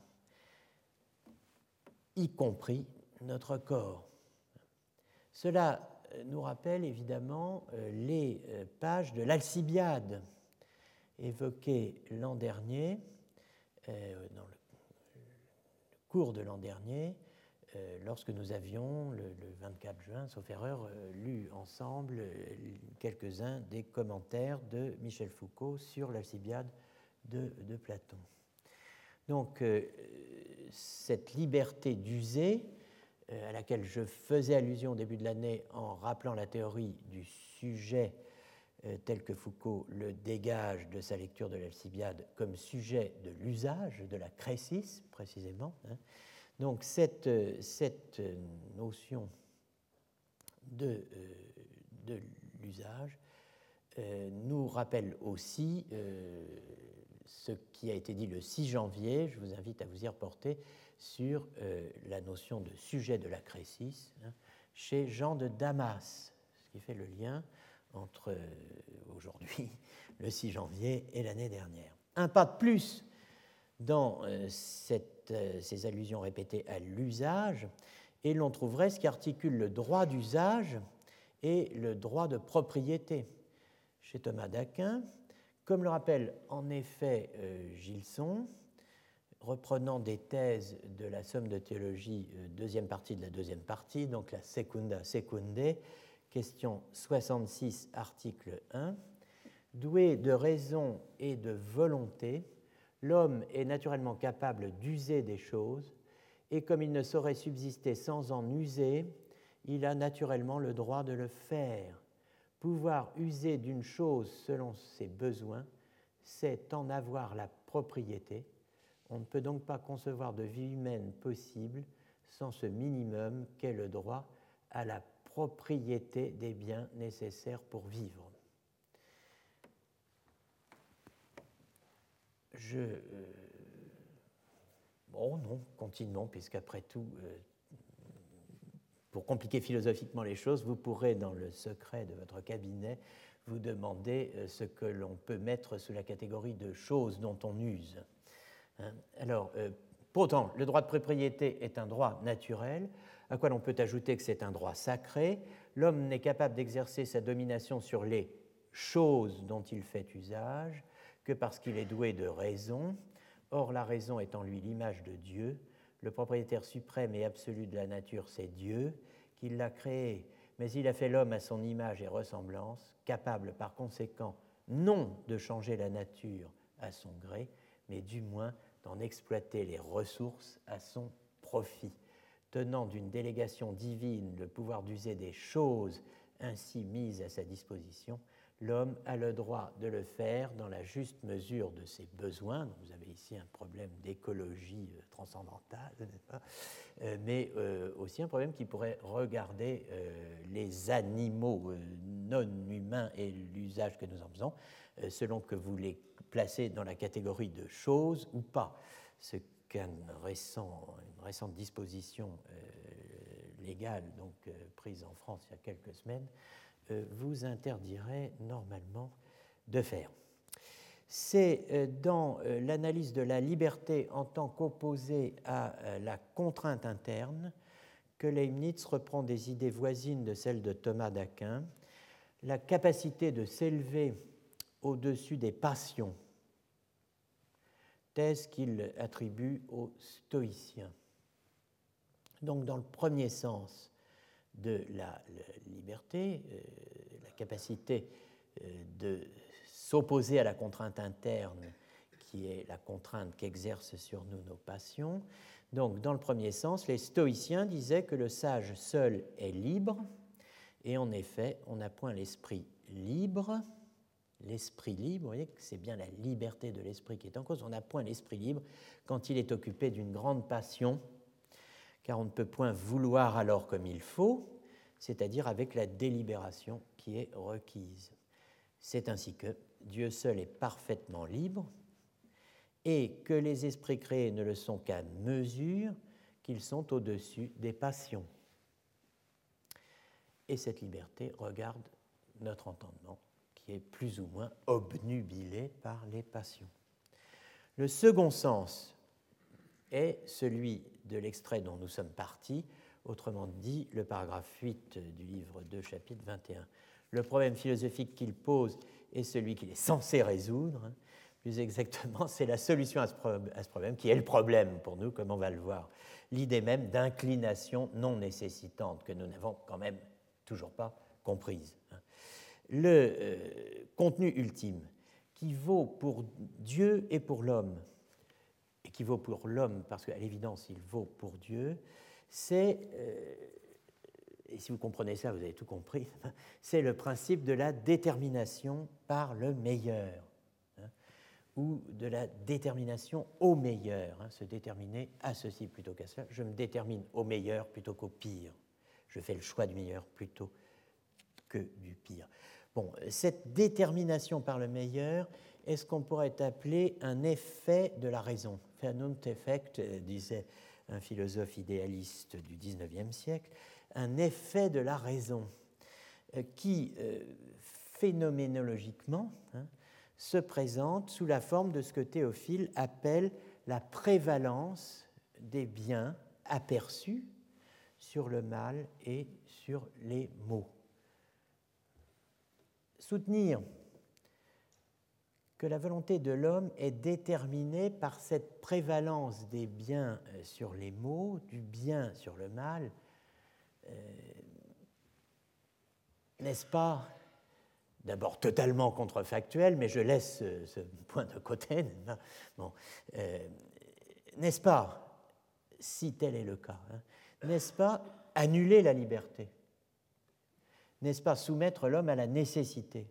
y compris notre corps. Cela nous rappelle évidemment euh, les euh, pages de l'Alcibiade évoquées l'an dernier, euh, dans le cours de l'an dernier, lorsque nous avions, le 24 juin, sauf erreur, lu ensemble quelques-uns des commentaires de Michel Foucault sur l'Alcibiade de, de, Platon. Donc, cette liberté d'user, euh, à laquelle je faisais allusion au début de l'année en rappelant la théorie du sujet euh, tel que Foucault le dégage de sa lecture de l'Alcibiade comme sujet de l'usage, de la crésis précisément. Hein. Donc cette, euh, cette notion de, de l'usage nous rappelle aussi ce qui a été dit le 6 janvier, je vous invite à vous y reporter, sur euh, la notion de sujet de la crésis hein, chez Jean de Damas, ce qui fait le lien entre euh, aujourd'hui, le 6 janvier, et l'année dernière. Un pas de plus dans euh, ces allusions répétées à l'usage, et l'on trouverait ce qui articule le droit d'usage et le droit de propriété. Chez Thomas d'Aquin, comme le rappelle en effet Gilson, reprenant des thèses de la somme de théologie, euh, deuxième partie de la deuxième partie, donc la secunda secunde, question 66, article 1, doué de raison et de volonté, l'homme est naturellement capable d'user des choses, et comme il ne saurait subsister sans en user, il a naturellement le droit de le faire. Pouvoir user d'une chose selon ses besoins, c'est en avoir la propriété. On ne peut donc pas concevoir de vie humaine possible sans ce minimum qu'est le droit à la propriété des biens nécessaires pour vivre. Je. Euh, bon, non, continuons, puisqu'après tout, euh, pour compliquer philosophiquement les choses, vous pourrez, dans le secret de votre cabinet, vous demander euh, ce que l'on peut mettre sous la catégorie de choses dont on use. Hein. Alors, pourtant, le droit de propriété est un droit naturel, à quoi l'on peut ajouter que c'est un droit sacré? L'homme n'est capable d'exercer sa domination sur les choses dont il fait usage que parce qu'il est doué de raison. Or, la raison est en lui l'image de Dieu. Le propriétaire suprême et absolu de la nature, c'est Dieu, qui l'a créé. Mais il a fait l'homme à son image et ressemblance, capable par conséquent non de changer la nature à son gré, mais du moins d'en exploiter les ressources à son profit. Tenant d'une délégation divine le pouvoir d'user des choses ainsi mises à sa disposition, l'homme a le droit de le faire dans la juste mesure de ses besoins. vous avez ici un problème d'écologie euh, transcendantale, euh, mais euh, aussi un problème qui pourrait regarder les animaux non humains et l'usage que nous en faisons, selon que vous les placez dans la catégorie de choses ou pas. Ce qu'une récent, récente disposition légale donc, prise en France il y a quelques semaines euh, vous interdirait normalement de faire. C'est euh, dans euh, l'analyse de la liberté en tant qu'opposée à la contrainte interne que Leibniz reprend des idées voisines de celles de Thomas d'Aquin, la capacité de s'élever au-dessus des passions, thèse qu'il attribue aux stoïciens. Donc dans le premier sens, de la, liberté, euh, la capacité euh, de s'opposer à la contrainte interne qui est la contrainte qu'exercent sur nous nos passions. Donc, dans le premier sens, les stoïciens disaient que le sage seul est libre, et en effet, on n'a point l'esprit libre. L'esprit libre, vous voyez que c'est bien la liberté de l'esprit qui est en cause. On n'a point l'esprit libre quand il est occupé d'une grande passion car on ne peut point vouloir alors comme il faut, c'est-à-dire avec la délibération qui est requise. C'est ainsi que Dieu seul est parfaitement libre et que les esprits créés ne le sont qu'à mesure qu'ils sont au-dessus des passions. Et cette liberté regarde notre entendement qui est plus ou moins obnubilé par les passions. Le second sens est celui de l'extrait dont nous sommes partis, autrement dit le paragraphe 8 du livre 2, chapitre 21. Le problème philosophique qu'il pose est celui qu'il est censé résoudre. Plus exactement, c'est la solution à ce, problème qui est le problème pour nous, comme on va le voir. L'idée même d'inclination non nécessitante que nous n'avons quand même toujours pas comprise. Hein. Le euh, contenu ultime qui vaut pour Dieu et pour l'homme, et qui vaut pour l'homme, parce qu'à l'évidence, il vaut pour Dieu, c'est, euh, et si vous comprenez ça, vous avez tout compris, c'est le principe de la détermination par le meilleur, hein, ou de la détermination au meilleur, hein, se déterminer à ceci plutôt qu'à cela. Je me détermine au meilleur plutôt qu'au pire. Je fais le choix du meilleur plutôt que du pire. Cette détermination par le meilleur est ce qu'on pourrait appeler un effet de la raison? effect, euh, disait un philosophe idéaliste du XIXe siècle, un effet de la raison euh, qui, euh, phénoménologiquement, hein, se présente sous la forme de ce que Théophile appelle la prévalence des biens aperçus sur le mal et sur les maux. Soutenir que la volonté de l'homme est déterminée par cette prévalence des biens euh, sur les maux, du bien sur le mal, euh, n'est-ce pas d'abord totalement contrefactuel, mais je laisse ce, point de côté. Euh, n'est-ce pas, si tel est le cas, hein, n'est-ce pas annuler la liberté? N'est-ce pas soumettre l'homme à la nécessité?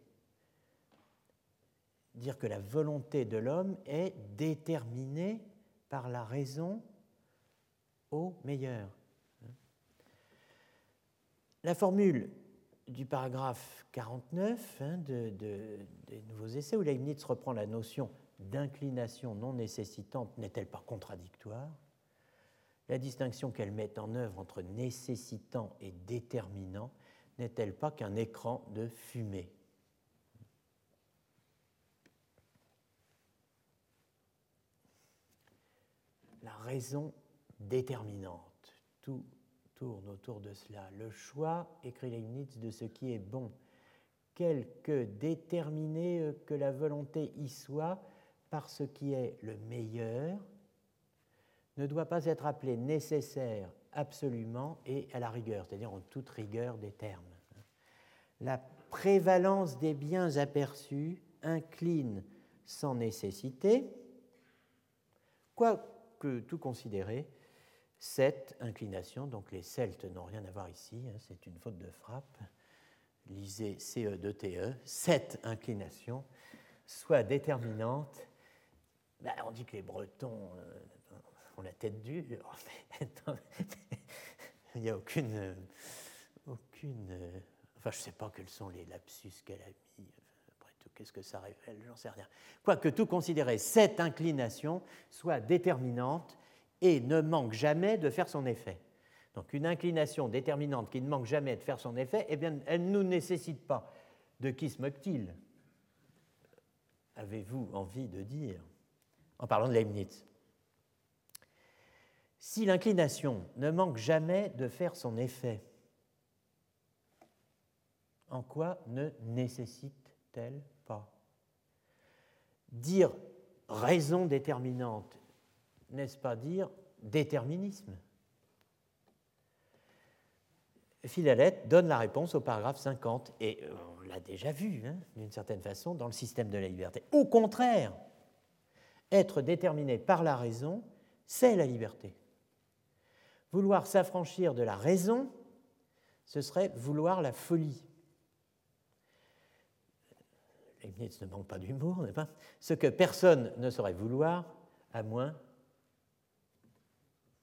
Dire que la volonté de l'homme est déterminée par la raison au meilleur. La formule du paragraphe 49 hein, des Nouveaux Essais, où Leibniz reprend la notion d'inclination non nécessitante, n'est-elle pas contradictoire? La distinction qu'elle met en œuvre entre nécessitant et déterminant n'est-elle pas qu'un écran de fumée? La raison déterminante, tout tourne autour de cela. Le choix, écrit Leibniz, de ce qui est bon, quelque déterminé que la volonté y soit par ce qui est le meilleur, ne doit pas être appelé nécessaire absolument et à la rigueur, c'est-à-dire en toute rigueur des termes. La prévalence des biens aperçus incline sans nécessité, quoique tout considéré, cette inclination, donc les Celtes n'ont rien à voir ici, hein, c'est une faute de frappe, lisez CE2TE, cette inclination soit déterminante. Ben, on dit que les Bretons euh, ont la tête dure, il n'y a aucune. aucune enfin, je ne sais pas quels sont les lapsus qu'elle a mis. Après tout, qu'est-ce que ça révèle J'en sais rien. Quoique tout considérer, cette inclination soit déterminante et ne manque jamais de faire son effet. Donc une inclination déterminante qui ne manque jamais de faire son effet, eh bien, elle ne nous nécessite pas. De qui se moque-t-il? Avez-vous envie de dire En parlant de Leibniz? Si l'inclination ne manque jamais de faire son effet, en quoi ne nécessite-t-elle pas? Dire raison déterminante n'est-ce pas dire déterminisme? Philalette donne la réponse au paragraphe 50, et on l'a déjà vu, hein, d'une certaine façon, dans le système de la liberté. Au contraire, être déterminé par la raison, c'est la liberté. Vouloir s'affranchir de la raison, ce serait vouloir la folie. Leibniz ne manque pas d'humour, n'est-ce pas? Ce que personne ne saurait vouloir, à moins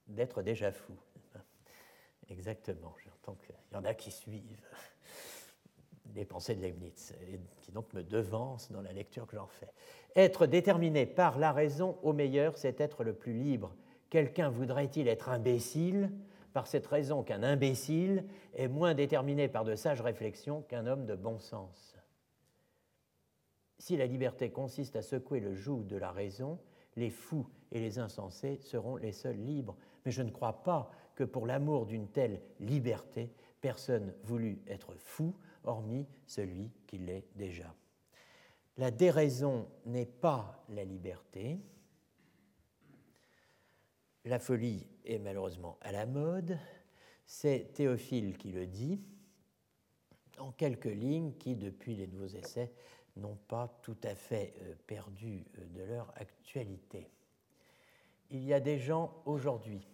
d'être déjà fou. Exactement, j'entends qu'il y en a qui suivent les pensées de Leibniz, et qui donc me devancent dans la lecture que j'en fais. Être déterminé par la raison au meilleur, c'est être le plus libre. Quelqu'un voudrait-il être imbécile par cette raison qu'un imbécile est moins déterminé par de sages réflexions qu'un homme de bon sens? Si la liberté consiste à secouer le joug de la raison, les fous et les insensés seront les seuls libres mais je ne crois pas que pour l'amour d'une telle liberté, personne voulut être fou, hormis celui qui l'est déjà. La déraison n'est pas la liberté. La folie est malheureusement à la mode. C'est Théophile qui le dit, en quelques lignes qui, depuis les nouveaux essais, n'ont pas tout à fait euh, perdu euh, de leur actualité. Il y a des gens aujourd'hui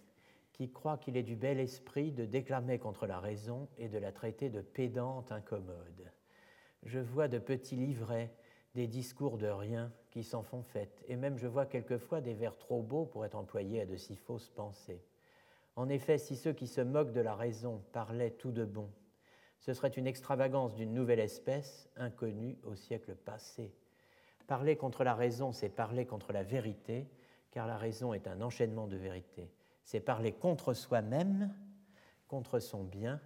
qui croit qu'il est du bel esprit de déclamer contre la raison et de la traiter de pédante incommode. Je vois de petits livrets, des discours de rien qui s'en font fête, et même je vois quelquefois des vers trop beaux pour être employés à de si fausses pensées. En effet, si ceux qui se moquent de la raison parlaient tout de bon, ce serait une extravagance d'une nouvelle espèce, inconnue au siècle passé. Parler contre la raison, c'est parler contre la vérité, car la raison est un enchaînement de vérités c'est parler contre soi-même, contre son bien,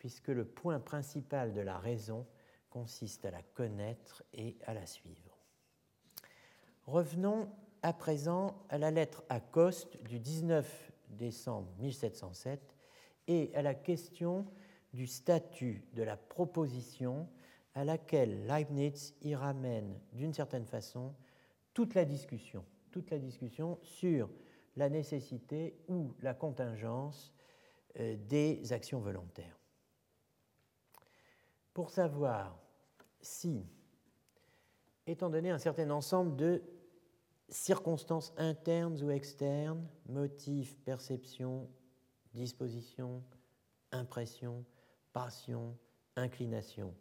puisque le point principal de la raison consiste à la connaître et à la suivre. Revenons à présent à la lettre à Coste du 19 décembre 1707, et à la question du statut de la proposition à laquelle Leibniz y ramène d'une certaine façon toute la discussion, toute la discussion sur la nécessité ou la contingence euh, des actions volontaires. Pour savoir si, étant donné un certain ensemble de circonstances internes ou externes, motifs, perceptions, dispositions, impressions, passions, inclinations,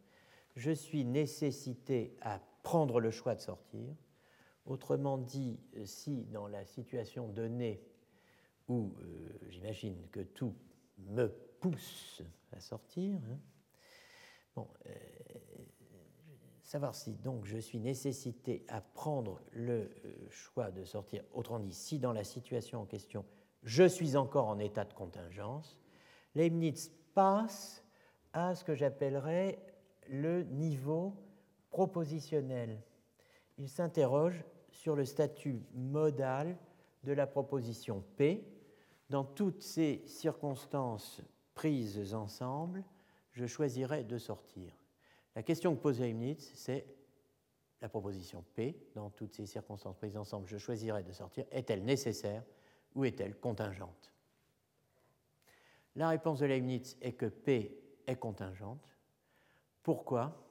je suis nécessité à prendre le choix de sortir. Autrement dit, si dans la situation donnée où euh, j'imagine que tout me pousse à sortir, hein, bon, euh, savoir si donc je suis nécessité à prendre le euh, choix de sortir, autrement dit, si dans la situation en question, je suis encore en état de contingence, Leibniz passe à ce que j'appellerais le niveau propositionnel. Il s'interroge sur le statut modal de la proposition P. Dans toutes ces circonstances prises ensemble, je choisirais de sortir. La question que pose Leibniz, c'est la proposition P, dans toutes ces circonstances prises ensemble, je choisirais de sortir, est-elle nécessaire ou est-elle contingente? La réponse de Leibniz est que P est contingente. Pourquoi?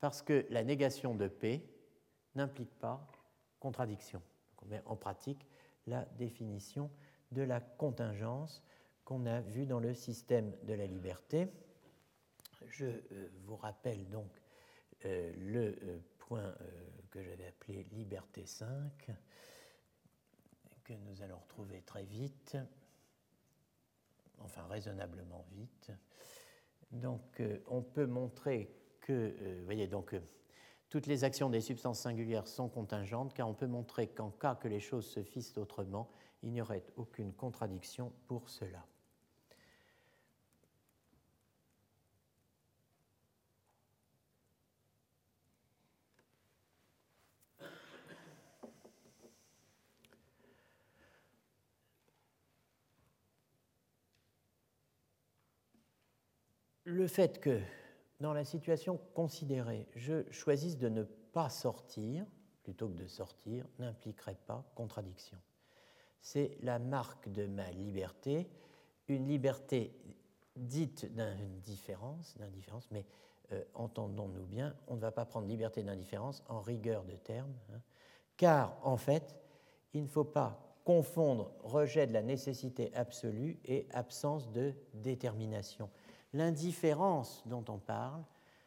Parce que la négation de P n'implique pas contradiction. on met en pratique la définition de la contingence qu'on a vue dans le système de la liberté. Je euh, vous rappelle donc euh, le euh, point que j'avais appelé liberté 5, que nous allons retrouver très vite, enfin raisonnablement vite. Donc on peut montrer que, vous voyez, donc toutes les actions des substances singulières sont contingentes car on peut montrer qu'en cas que les choses se fissent autrement, il n'y aurait aucune contradiction pour cela. Le fait que dans la situation considérée, je choisisse de ne pas sortir plutôt que de sortir n'impliquerait pas contradiction. C'est la marque de ma liberté, une liberté dite d'indifférence, d'indifférence, mais euh, entendons-nous bien, on ne va pas prendre liberté d'indifférence en rigueur de terme, hein, car en fait, il ne faut pas confondre rejet de la nécessité absolue et absence de détermination l'indifférence dont on parle,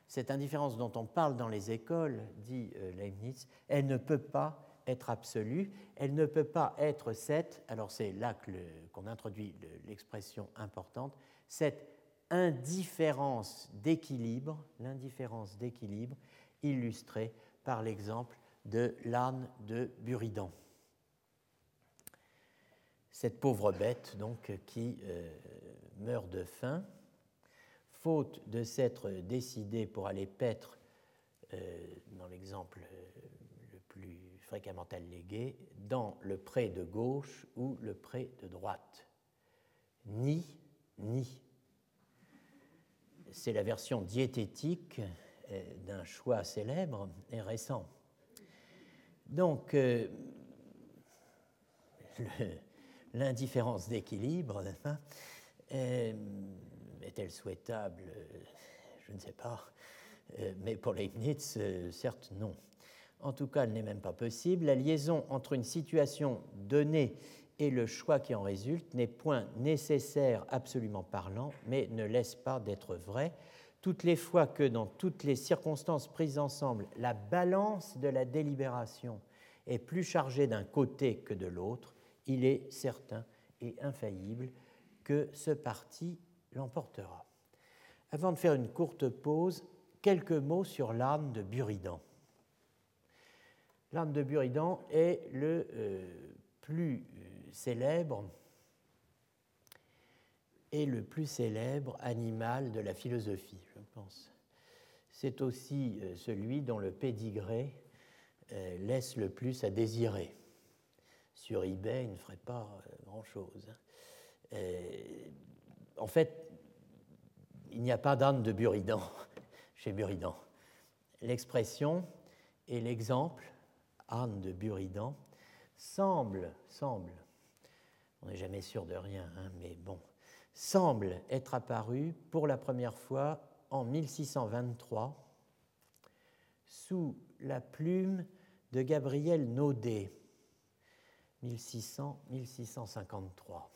cette indifférence dont on parle dans les écoles, dit euh, Leibniz, elle ne peut pas être absolue, elle ne peut pas être cette, alors c'est là qu'on introduit l'expression importante, cette indifférence d'équilibre, l'indifférence d'équilibre illustrée par l'exemple de l'âne de Buridan. Cette pauvre bête donc qui euh, meurt de faim, faute de s'être décidé pour aller paître, euh, dans l'exemple le plus fréquemment allégué, dans le pré de gauche ou le pré de droite. Ni, ni. C'est la version diététique euh, d'un choix célèbre et récent. Donc, euh, l'indifférence d'équilibre, est-elle souhaitable Je ne sais pas. Euh, mais pour Leibniz, euh, certes, non. En tout cas, elle n'est même pas possible. La liaison entre une situation donnée et le choix qui en résulte n'est point nécessaire absolument parlant, mais ne laisse pas d'être vrai. Toutes les fois que, dans toutes les circonstances prises ensemble, la balance de la délibération est plus chargée d'un côté que de l'autre, il est certain et infaillible que ce parti l'emportera. Avant de faire une courte pause, quelques mots sur l'âne de Buridan. L'âne de Buridan est le euh, plus euh, célèbre et le plus célèbre animal de la philosophie, je pense. C'est aussi euh, celui dont le pédigré laisse le plus à désirer. Sur eBay, il ne ferait pas grand-chose. en fait, il n'y a pas d'âne de Buridan chez Buridan. L'expression et l'exemple, âne de Buridan, semble, semble, on n'est jamais sûr de rien, hein, mais bon, semble être apparu pour la première fois en 1623 sous la plume de Gabriel Naudet, 1600-1653.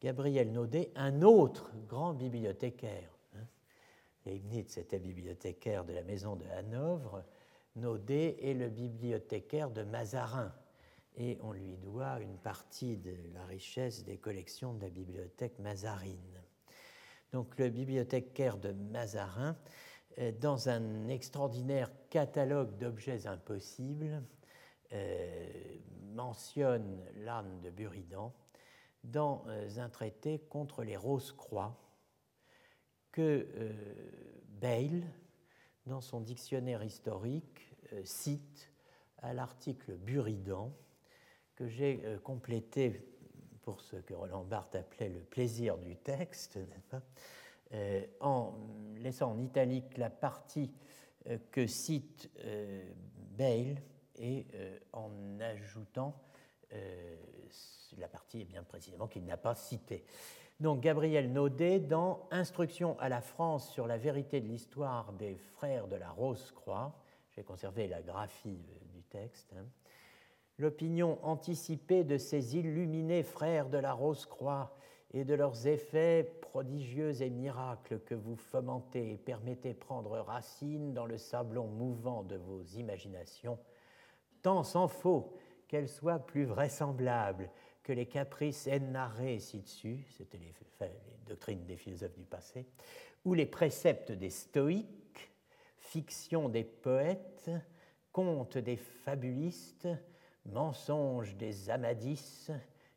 Gabriel Naudet, un autre grand bibliothécaire. Leibniz était bibliothécaire de la maison de Hanovre. Naudet est le bibliothécaire de Mazarin. Et on lui doit une partie de la richesse des collections de la bibliothèque mazarine. Donc le bibliothécaire de Mazarin, euh, dans un extraordinaire catalogue d'objets impossibles, euh, mentionne l'âne de Buridan dans euh, un traité contre les Rose-Croix que euh, Bale, dans son dictionnaire historique, euh, cite à l'article Buridan, que j'ai complété pour ce que Roland Barthes appelait le plaisir du texte, en laissant en italique la partie que cite Bale et en ajoutant la partie est bien précisément qu'il n'a pas citée. Donc Gabriel Naudet, dans Instruction à la France sur la vérité de l'histoire des frères de la Rose-Croix, j'ai conservé la graphie du texte, hein. l'opinion anticipée de ces illuminés frères de la Rose-Croix et de leurs effets prodigieux et miracles que vous fomentez et permettez prendre racine dans le sablon mouvant de vos imaginations, tant s'en faut qu'elles soient plus vraisemblables que les caprices énarrés ci-dessus, c'était les, doctrines des philosophes du passé, ou les préceptes des stoïques, fiction des poètes, contes des fabulistes, mensonges des amadis,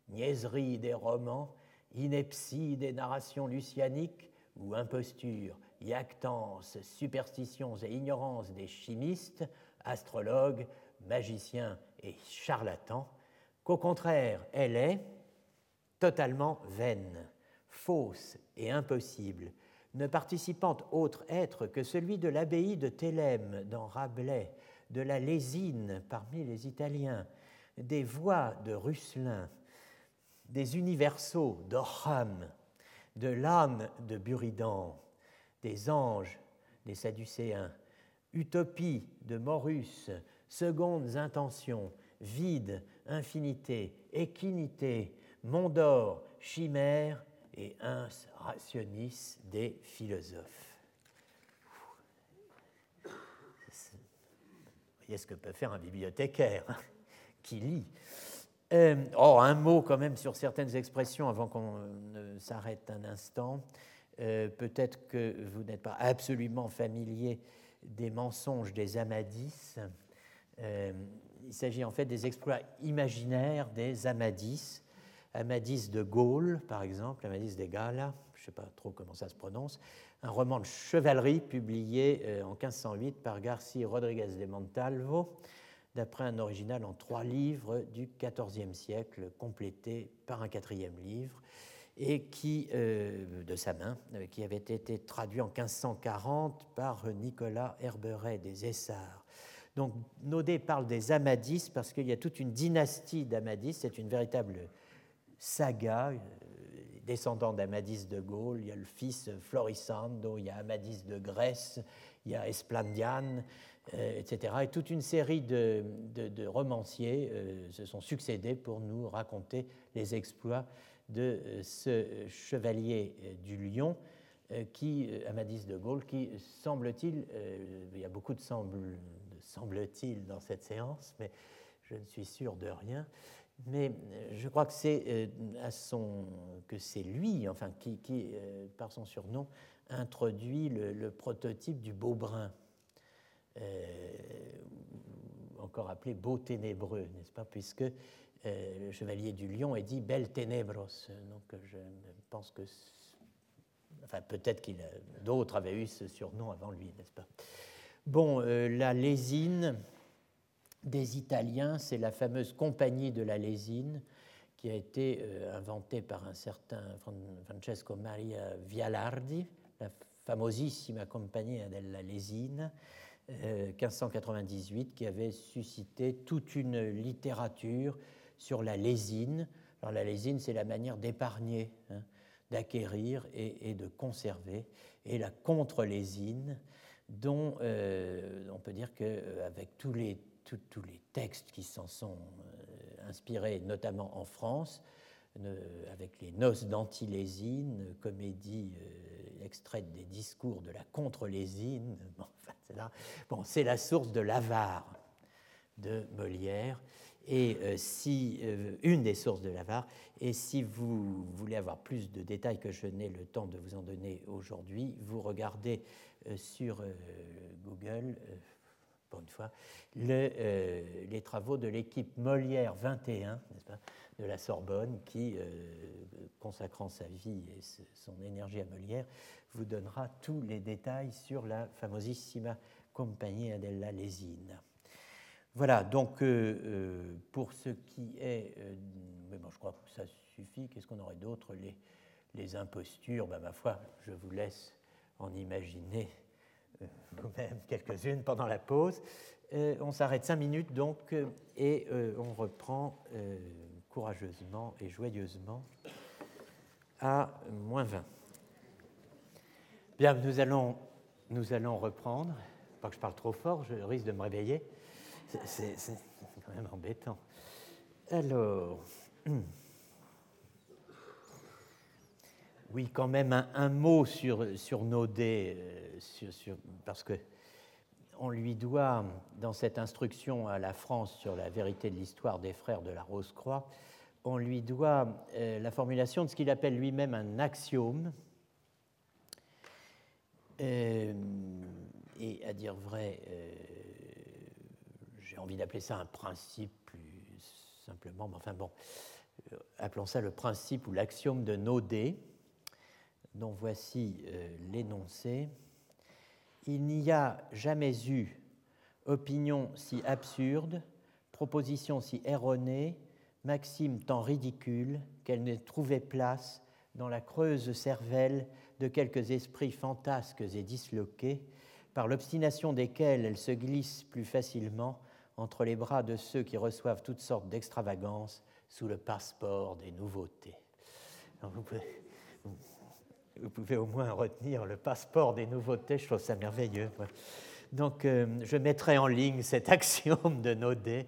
niaiseries des romans, inepties des narrations lucianiques, ou impostures, iactances, superstitions et ignorances des chimistes, astrologues, magiciens et charlatans, qu'au contraire, elle est totalement vaine, fausse et impossible, ne participant autre être que celui de l'abbaye de Thélème dans Rabelais, de la Lésine parmi les Italiens, des voix de Russelin, des universaux d'Orham, de l'âme de Buridan, des anges des Sadducéens, utopie de Morus, secondes intentions, vide, infinité, équinité, monde d'or, chimère et uns rationis des philosophes. Vous voyez ce que peut faire un bibliothécaire hein, qui lit. Euh, oh, un mot quand même sur certaines expressions avant qu'on ne s'arrête un instant. Euh, peut-être que vous n'êtes pas absolument familier des mensonges des Amadis. Euh, il s'agit en fait des exploits imaginaires des Amadis. Amadis de Gaulle, par exemple, Amadis de Gala, je ne sais pas trop comment ça se prononce, un roman de chevalerie publié euh, en 1508 par Garcia Rodriguez de Montalvo, d'après un original en trois livres du XIVe siècle, complété par un quatrième livre, et qui, euh, de sa main, qui avait été traduit en 1540 par Nicolas Herberet des Essarts. Donc Naudet parle des Amadis parce qu'il y a toute une dynastie d'Amadis, c'est une véritable saga, euh, descendant d'Amadis de Gaulle, il y a le fils Florissando, il y a Amadis de Grèce, il y a Esplandian, euh, etc. Et toute une série de, romanciers euh, se sont succédés pour nous raconter les exploits de ce chevalier du lion qui, Amadis de Gaulle, qui semble-t-il, il y a beaucoup de semble, semble-t-il, dans cette séance, mais je ne suis sûr de rien. Mais euh, je crois que c'est euh, que c'est lui, enfin, qui, euh, par son surnom, introduit le, prototype du beau brun, encore appelé beau ténébreux, n'est-ce pas, puisque le chevalier du lion est dit bel ténébros. Donc je pense que, enfin, peut-être qu'il d'autres avaient eu ce surnom avant lui, n'est-ce pas Bon, euh, la lésine des Italiens, c'est la fameuse compagnie de la lésine qui a été inventé par un certain Francesco Maria Vialardi, la famosissima Compagnia della Lesine, 1598, qui avait suscité toute une littérature sur la lésine. Alors la lésine, c'est la manière d'épargner, hein, d'acquérir et, de conserver, et la contre-lésine, dont euh, on peut dire qu'avec euh, tous les, tous les textes qui s'en sont euh, inspirés, notamment en France, avec les noces d'antilésine, comédie extraite des discours de la contre-lésine, bon, c'est la source de l'avare de Molière et si une des sources de l'avare. Et si vous voulez avoir plus de détails que je n'ai le temps de vous en donner aujourd'hui, vous regardez sur Google, pour une fois, les travaux de l'équipe Molière 21, pas, de la Sorbonne, qui, consacrant sa vie et son énergie à Molière, vous donnera tous les détails sur la famosissima Compagnia della Lesina. Voilà, donc euh, euh, pour ce qui est. Euh, mais bon, je crois que ça suffit. Qu'est-ce qu'on aurait d'autre? Les, les, impostures, ben, ma foi, je vous laisse en imaginer vous-même quelques-unes pendant la pause. on s'arrête cinq minutes donc et on reprend courageusement et joyeusement à moins 20. Bien, nous allons, nous allons reprendre. Pas que je parle trop fort, je risque de me réveiller. C'est quand même embêtant. Alors, oui, quand même un, mot sur, sur Naudet, euh, parce que on lui doit, dans cette instruction à la France sur la vérité de l'histoire des frères de la Rose-Croix, on lui doit euh, la formulation de ce qu'il appelle lui-même un axiome. Euh, et à dire vrai, j'ai envie d'appeler ça un principe plus simplement, mais enfin bon, appelons ça le principe ou l'axiome de Naudet, dont voici euh, l'énoncé. Il n'y a jamais eu opinion si absurde, proposition si erronée, maxime tant ridicule qu'elle ne trouvait place dans la creuse cervelle de quelques esprits fantasques et disloqués, par l'obstination desquels elle se glisse plus facilement entre les bras de ceux qui reçoivent toutes sortes d'extravagances sous le passeport des nouveautés. Au moins retenir le passeport des nouveautés, je trouve ça merveilleux. Donc euh, je mettrai en ligne cet axiome de Naudet.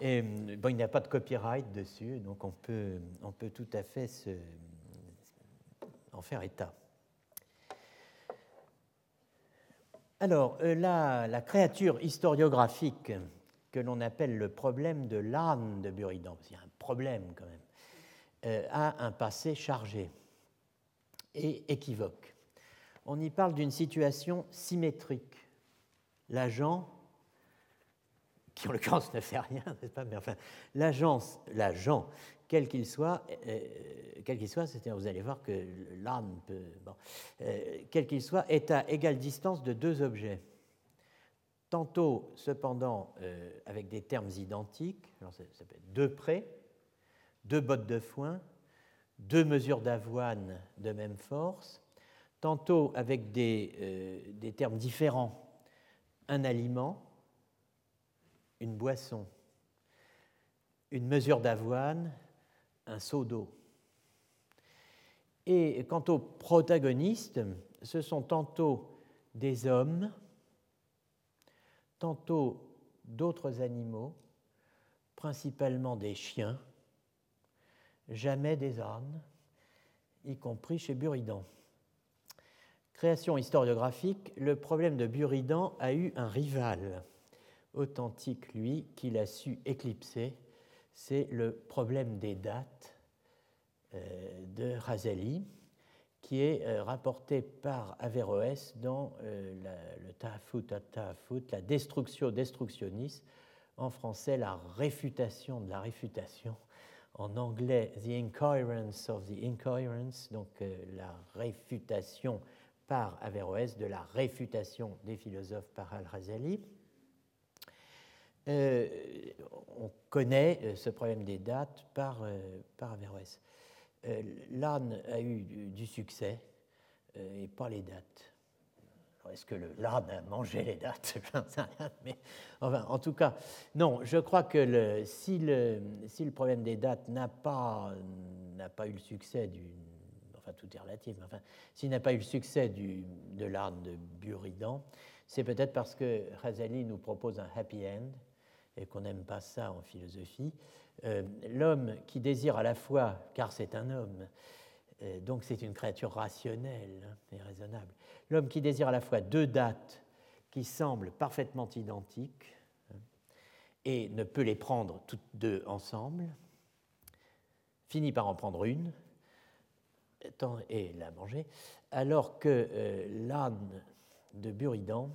Et, bon, il n'y a pas de copyright dessus, donc on peut, on peut tout à fait en faire état. Alors, euh, la, la créature historiographique que l'on appelle le problème de l'âne de Buridan, a un problème quand même, euh, a un passé chargé et équivoque. On y parle d'une situation symétrique. L'agent, qui en l'occurrence ne fait rien, n'est-ce pas Mais enfin, l'agent, l'agent, quel qu'il soit, euh, quel qu'il soit, c'est-à-dire vous allez voir que l'âne peut, bon, euh, quel qu'il soit, est à égale distance de deux objets tantôt cependant euh, avec des termes identiques, alors ça, peut être deux prêts, deux bottes de foin, deux mesures d'avoine de même force, tantôt avec des, euh, des termes différents, un aliment, une boisson, une mesure d'avoine, un seau d'eau. Et quant aux protagonistes, ce sont tantôt des hommes, tantôt d'autres animaux, principalement des chiens, jamais des ânes, y compris chez Buridan. Création historiographique, le problème de Buridan a eu un rival. Authentique, lui, qu'il a su éclipser, c'est le problème des dates euh, de Razali qui est euh, rapporté par Averroès dans euh, le Tahafut, la destruction destructionnis, en français la réfutation de la réfutation, en anglais The Incoherence of the Incoherence, donc euh, la réfutation par Averroès de la réfutation des philosophes par Al-Razali. Euh, on connaît ce problème des dates par, par Averroès. L'âne a eu du, succès et pas les dates. Est-ce que l'âne a mangé les dates Mais enfin, en tout cas, non, je crois que le, si, le, le problème des dates n'a pas, pas eu le succès du, enfin tout est relatif, mais enfin, s'il n'a pas eu le succès du, de l'âne de Buridan, c'est peut-être parce que Razali nous propose un happy end et qu'on n'aime pas ça en philosophie. Euh, l'homme qui désire à la fois, car c'est un homme, euh, donc c'est une créature rationnelle et raisonnable, l'homme qui désire à la fois deux dates qui semblent parfaitement identiques hein, et ne peut les prendre toutes deux ensemble, finit par en prendre une et la manger, alors que euh, l'âne de Buridan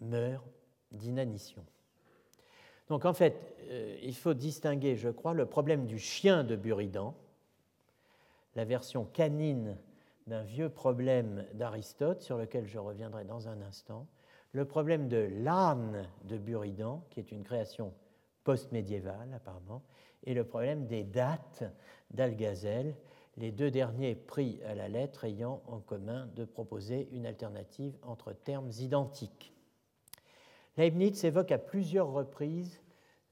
meurt d'inanition. Donc en fait, euh, il faut distinguer, je crois, le problème du chien de Buridan, la version canine d'un vieux problème d'Aristote sur lequel je reviendrai dans un instant, le problème de l'âne de Buridan, qui est une création post-médiévale apparemment, et le problème des dates d'Algazel, les deux derniers pris à la lettre ayant en commun de proposer une alternative entre termes identiques. Leibniz évoque à plusieurs reprises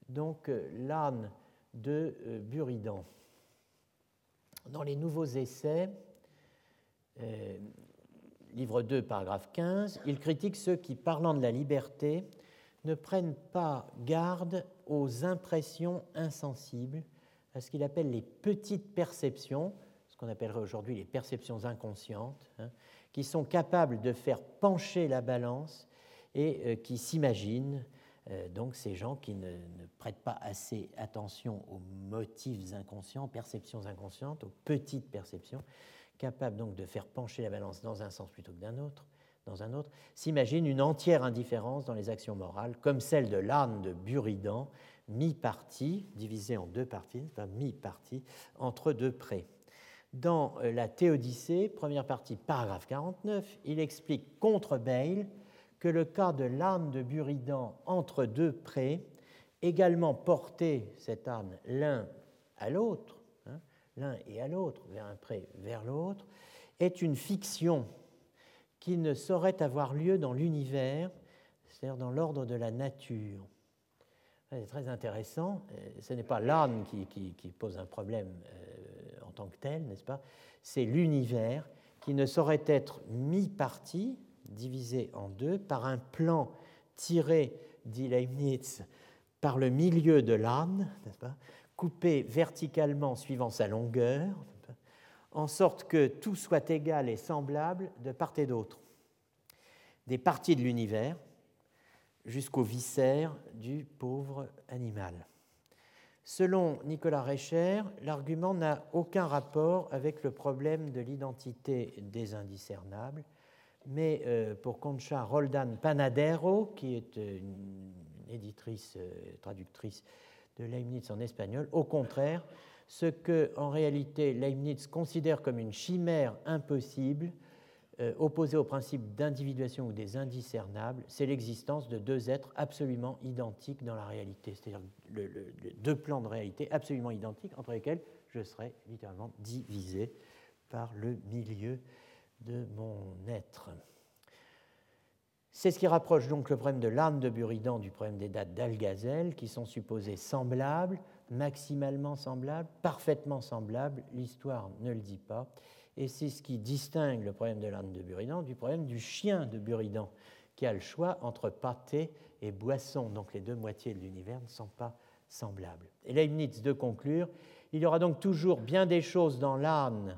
donc l'âne de euh, Buridan. Dans les nouveaux essais, euh, livre 2, paragraphe 15, il critique ceux qui, parlant de la liberté, ne prennent pas garde aux impressions insensibles, à ce qu'il appelle les petites perceptions, ce qu'on appellerait aujourd'hui les perceptions inconscientes, hein, qui sont capables de faire pencher la balance et euh, qui s'imaginent, euh, donc ces gens qui ne, prêtent pas assez attention aux motifs inconscients, perceptions inconscientes, aux petites perceptions, capables donc de faire pencher la balance dans un sens plutôt que autre, dans un autre, s'imaginent une entière indifférence dans les actions morales, comme celle de l'âne de Buridan, mi-partie, divisée en deux parties, mi-partie, entre deux prés. Dans euh, la Théodicée, première partie, paragraphe 49, il explique contre Bayle que le cas de l'âne de Buridan entre deux prés, également porté cet âne l'un à l'autre, l'un et à l'autre, vers un pré, vers l'autre, est une fiction qui ne saurait avoir lieu dans l'univers, c'est-à-dire dans l'ordre de la nature. C'est très intéressant. Euh, ce n'est pas l'âne qui, pose un problème euh, en tant que tel, n'est-ce pas? C'est l'univers qui ne saurait être mis parti, divisé en deux, par un plan tiré, dit Leibniz, par le milieu de l'âne, n'est-ce pas? Coupé verticalement suivant sa longueur, en sorte que tout soit égal et semblable de part et d'autre. Des parties de l'univers jusqu'aux viscères du pauvre animal. Selon Nicolas Recher, l'argument n'a aucun rapport avec le problème de l'identité des indiscernables, mais euh, pour Concha Roldan Panadero, qui est une éditrice, euh, traductrice de Leibniz en espagnol, au contraire, ce que en réalité Leibniz considère comme une chimère impossible, euh, opposée au principe d'individuation ou des indiscernables, c'est l'existence de deux êtres absolument identiques dans la réalité, c'est-à-dire deux plans de réalité absolument identiques entre lesquels je serais littéralement divisé par le milieu de mon être. C'est ce qui rapproche donc le problème de l'âne de Buridan du problème des dates d'Algazel, qui sont supposées semblables, maximalement semblables, parfaitement semblables. L'histoire ne le dit pas. Et c'est ce qui distingue le problème de l'âne de Buridan du problème du chien de Buridan, qui a le choix entre pâté et boisson. Donc les deux moitiés de l'univers ne sont pas semblables. Et Leibniz de conclure il y aura donc toujours bien des choses dans l'âne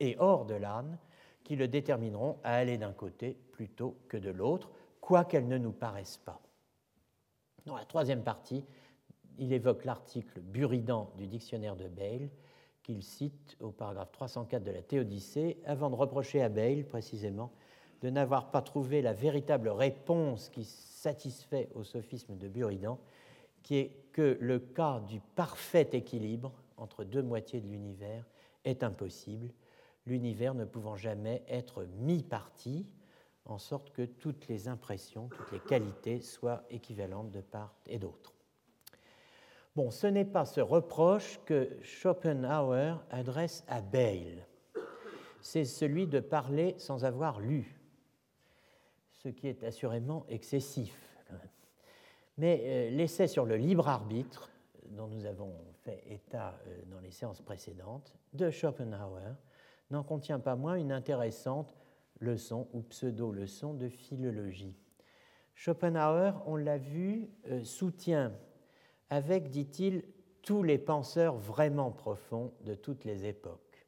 et hors de l'âne qui le détermineront à aller d'un côté plutôt que de l'autre, quoi qu'elles ne nous paraissent pas. Dans la troisième partie, il évoque l'article Buridan du dictionnaire de Bayle, qu'il cite au paragraphe 304 de la Théodicée, avant de reprocher à Bayle, précisément, de n'avoir pas trouvé la véritable réponse qui satisfait au sophisme de Buridan, qui est que le cas du parfait équilibre entre deux moitiés de l'univers est impossible, l'univers ne pouvant jamais être mi-parti, en sorte que toutes les impressions, toutes les qualités soient équivalentes de part et d'autre. Bon, ce n'est pas ce reproche que Schopenhauer adresse à Bale. C'est celui de parler sans avoir lu, ce qui est assurément excessif. Mais euh, l'essai sur le libre arbitre, dont nous avons fait état euh, dans les séances précédentes, de Schopenhauer, n'en contient pas moins une intéressante leçon ou pseudo-leçon de philologie. Schopenhauer, on l'a vu, euh, soutient avec, dit-il, tous les penseurs vraiment profonds de toutes les époques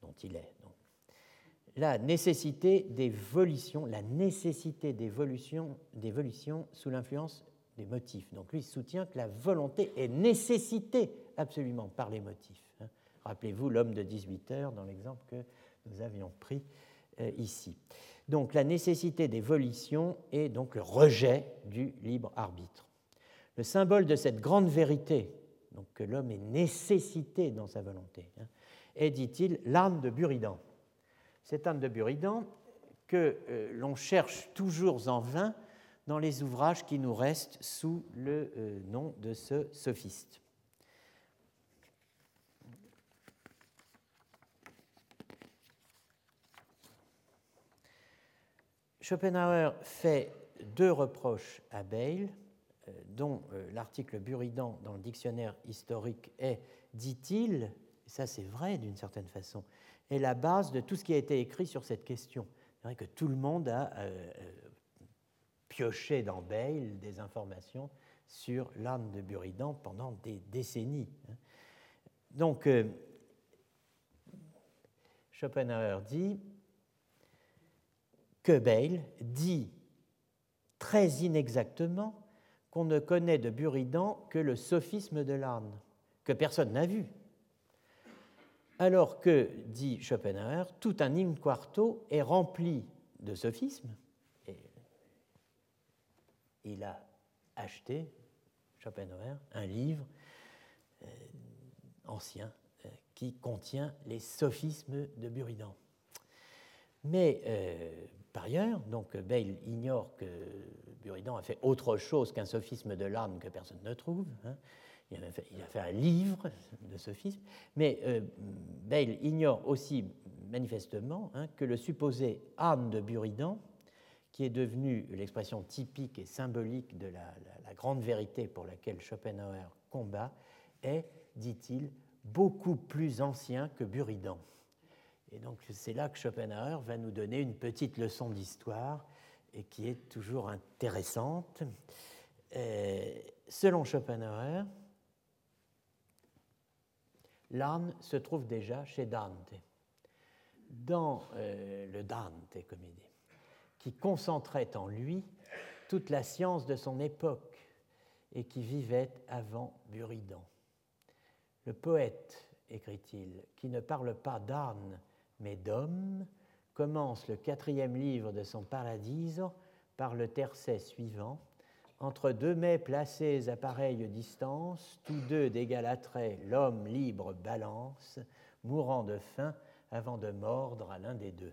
dont il est. La nécessité d'évolution, la nécessité d'évolution, d'évolution sous l'influence des motifs. Donc lui soutient que la volonté est nécessitée absolument par les motifs. Rappelez-vous l'homme de 18 heures dans l'exemple que nous avions pris euh, ici. Donc la nécessité des volitions est donc le rejet du libre arbitre. Le symbole de cette grande vérité, donc que l'homme est nécessité dans sa volonté, hein, est, dit-il, l'âne de Buridan. Cette âne de Buridan que euh, l'on cherche toujours en vain dans les ouvrages qui nous restent sous le euh, nom de ce sophiste. Schopenhauer fait deux reproches à Bale, euh, dont euh, l'article Buridan dans le dictionnaire historique est, dit-il, ça c'est vrai d'une certaine façon, est la base de tout ce qui a été écrit sur cette question. C'est vrai que tout le monde a euh, pioché dans Bale des informations sur l'âme de Buridan pendant des décennies. Hein. Donc, Schopenhauer dit que Bale dit très inexactement qu'on ne connaît de Buridan que le sophisme de l'âne, que personne n'a vu. Alors que, dit Schopenhauer, tout un in quarto est rempli de sophismes. Il a acheté, Schopenhauer, un livre euh, ancien euh, qui contient les sophismes de Buridan. Mais euh, par ailleurs, donc Bale ignore que Buridan a fait autre chose qu'un sophisme de l'âme que personne ne trouve. Hein. Il, a fait, un livre de sophisme, mais euh, Bale ignore aussi manifestement hein, que le supposé âme de Buridan, qui est devenu l'expression typique et symbolique de la, la grande vérité pour laquelle Schopenhauer combat, est, dit-il, beaucoup plus ancien que Buridan. Et donc c'est là que Schopenhauer va nous donner une petite leçon d'histoire et qui est toujours intéressante. Euh, selon Schopenhauer, l'âme se trouve déjà chez Dante, dans euh, le Dante Comédie, qui concentrait en lui toute la science de son époque et qui vivait avant Buridan. Le poète, écrit-il, qui ne parle pas d'âne mais d'homme, commence le quatrième livre de son Paradiso par le tercet suivant. Entre deux mets placés à pareille distance, tous deux d'égal attrait, l'homme libre balance, mourant de faim avant de mordre à l'un des deux.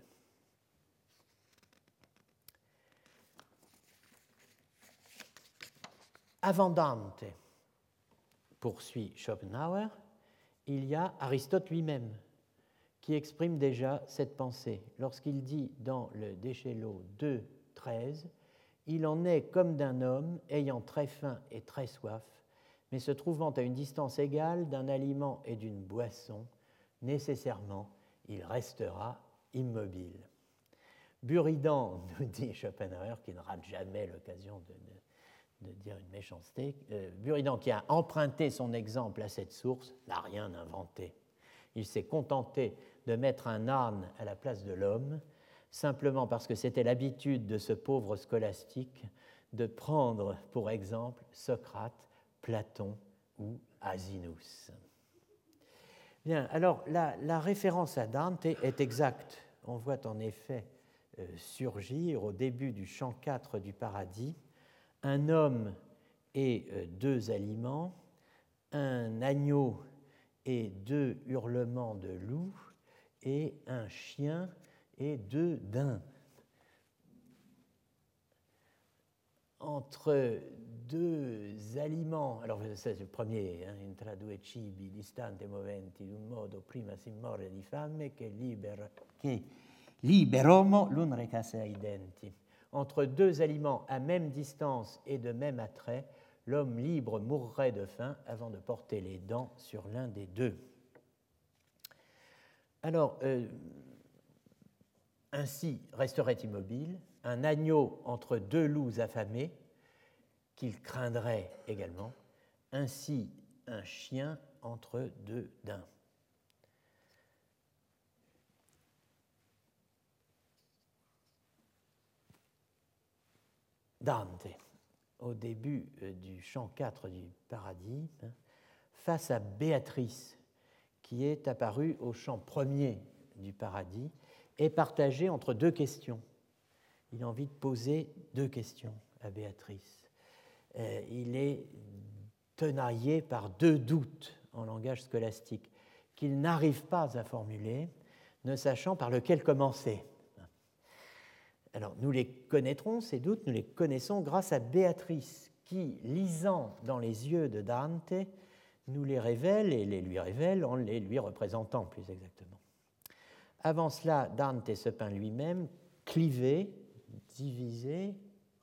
Avant Dante, poursuit Schopenhauer, il y a Aristote lui-même, qui exprime déjà cette pensée. Lorsqu'il dit dans le Déchelot 2, 13, Il en est comme d'un homme ayant très faim et très soif, mais se trouvant à une distance égale d'un aliment et d'une boisson, nécessairement il restera immobile. Buridan, nous dit Schopenhauer, qui ne rate jamais l'occasion de, dire une méchanceté, euh, Buridan, qui a emprunté son exemple à cette source, n'a rien inventé. Il s'est contenté de mettre un âne à la place de l'homme, simplement parce que c'était l'habitude de ce pauvre scolastique de prendre pour exemple Socrate, Platon ou Asinus. Bien, alors la, référence à Dante est exacte. On voit en effet euh, surgir au début du chant 4 du paradis un homme et euh, deux aliments, un agneau et deux hurlements de loup, et un chien et deux daims. Entre deux aliments, alors c'est le premier, hein, entre due cibi distanti e moventi d'un modo prima si morre di fame che libera, che liberomo l'un recasse ai denti. Entre deux aliments à même distance et de même attrait, l'homme libre mourrait de faim avant de porter les dents sur l'un des deux. Alors, euh, ainsi resterait immobile un agneau entre deux loups affamés, qu'il craindrait également, ainsi un chien entre deux daims. Dante, au début euh, du chant 4 du paradis, hein, face à Béatrice, qui est apparue au chant premier du paradis, est partagé entre deux questions. Il a envie de poser deux questions à Béatrice. Euh, il est tenaillé par deux doutes en langage scolastique qu'il n'arrive pas à formuler, ne sachant par lequel commencer. Alors nous les connaîtrons, ces doutes, nous les connaissons grâce à Béatrice, qui, lisant dans les yeux de Dante, nous les révèle et les lui révèle en les lui représentant plus exactement. Avant cela, Dante se peint lui-même clivé, divisé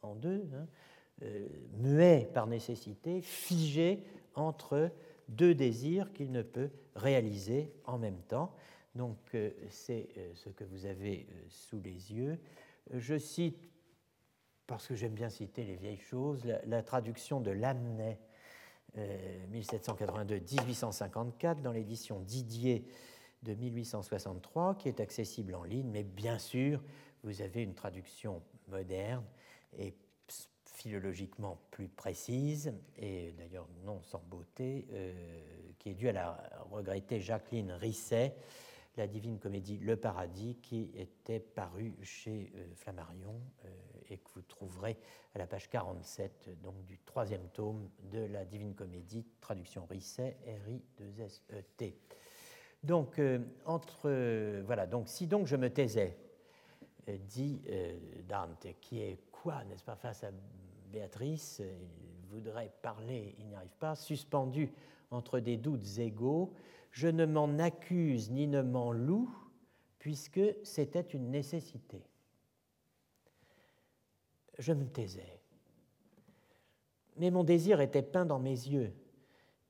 en deux, hein, euh, muet par nécessité, figé entre deux désirs qu'il ne peut réaliser en même temps. Donc euh, c'est euh, ce que vous avez sous les yeux. Je cite, parce que j'aime bien citer les vieilles choses, la, traduction de Lamennais 1782-1854 dans l'édition Didier de 1863, qui est accessible en ligne, mais bien sûr, vous avez une traduction moderne et philologiquement plus précise, et d'ailleurs non sans beauté, euh, qui est due à la regrettée Jacqueline Risset, la divine comédie Le Paradis, qui était parue chez euh, Flammarion euh, et que vous trouverez à la page 47 donc, du troisième tome de la divine comédie, traduction Risset, R-I-2-S-E-T. Donc, entre, voilà, donc si donc je me taisais, dit Dante, qui est quoi, n'est-ce pas, face à Béatrice, il voudrait parler, il n'y arrive pas, suspendu entre des doutes égaux, je ne m'en accuse ni ne m'en loue, puisque c'était une nécessité. Je me taisais. Mais mon désir était peint dans mes yeux,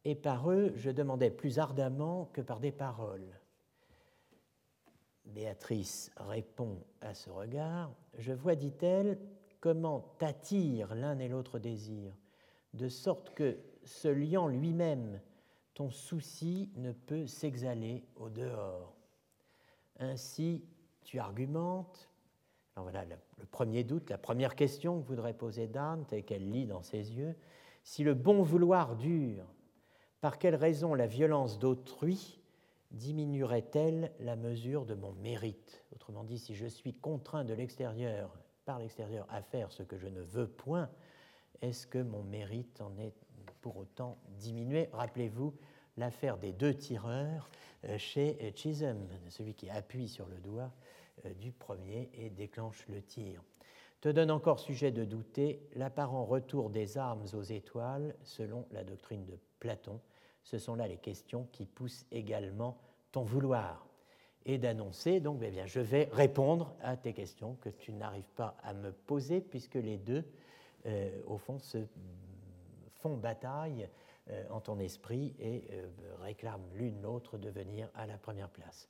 et par eux je demandais plus ardemment que par des paroles. Béatrice répond à ce regard. Je vois, dit-elle, comment t'attire l'un et l'autre désir, de sorte que, se liant lui-même, ton souci ne peut s'exhaler au dehors. Ainsi, tu argumentes. Voilà le, premier doute, la première question que voudrait poser Dante et qu'elle lit dans ses yeux. Si le bon vouloir dure, par quelle raison la violence d'autrui diminuerait-elle la mesure de mon mérite? Autrement dit, si je suis contraint de l'extérieur, par l'extérieur, à faire ce que je ne veux point, est-ce que mon mérite en est pour autant diminué? Rappelez-vous l'affaire des deux tireurs euh, chez Chisholm, celui qui appuie sur le doigt du premier et déclenche le tir. Te donne encore sujet de douter l'apparent retour des armes aux étoiles selon la doctrine de Platon, ce sont là les questions qui poussent également ton vouloir. Et d'annoncer, donc, eh bien, je vais répondre à tes questions que tu n'arrives pas à me poser, puisque les deux, euh, au fond, se font bataille euh, en ton esprit et euh, réclament l'une l'autre de venir à la première place.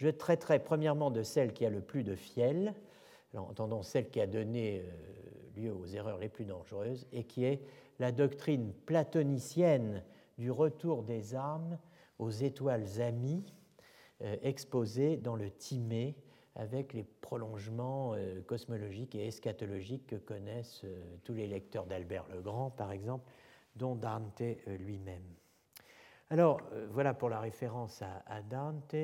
Je traiterai premièrement de celle qui a le plus de fiel, entendons celle qui a donné lieu aux erreurs les plus dangereuses, et qui est la doctrine platonicienne du retour des âmes aux étoiles amies euh, exposées dans le Timée avec les prolongements euh, cosmologiques et eschatologiques que connaissent euh, tous les lecteurs d'Albert le Grand, par exemple, dont Dante lui-même. Alors, voilà pour la référence à, Dante.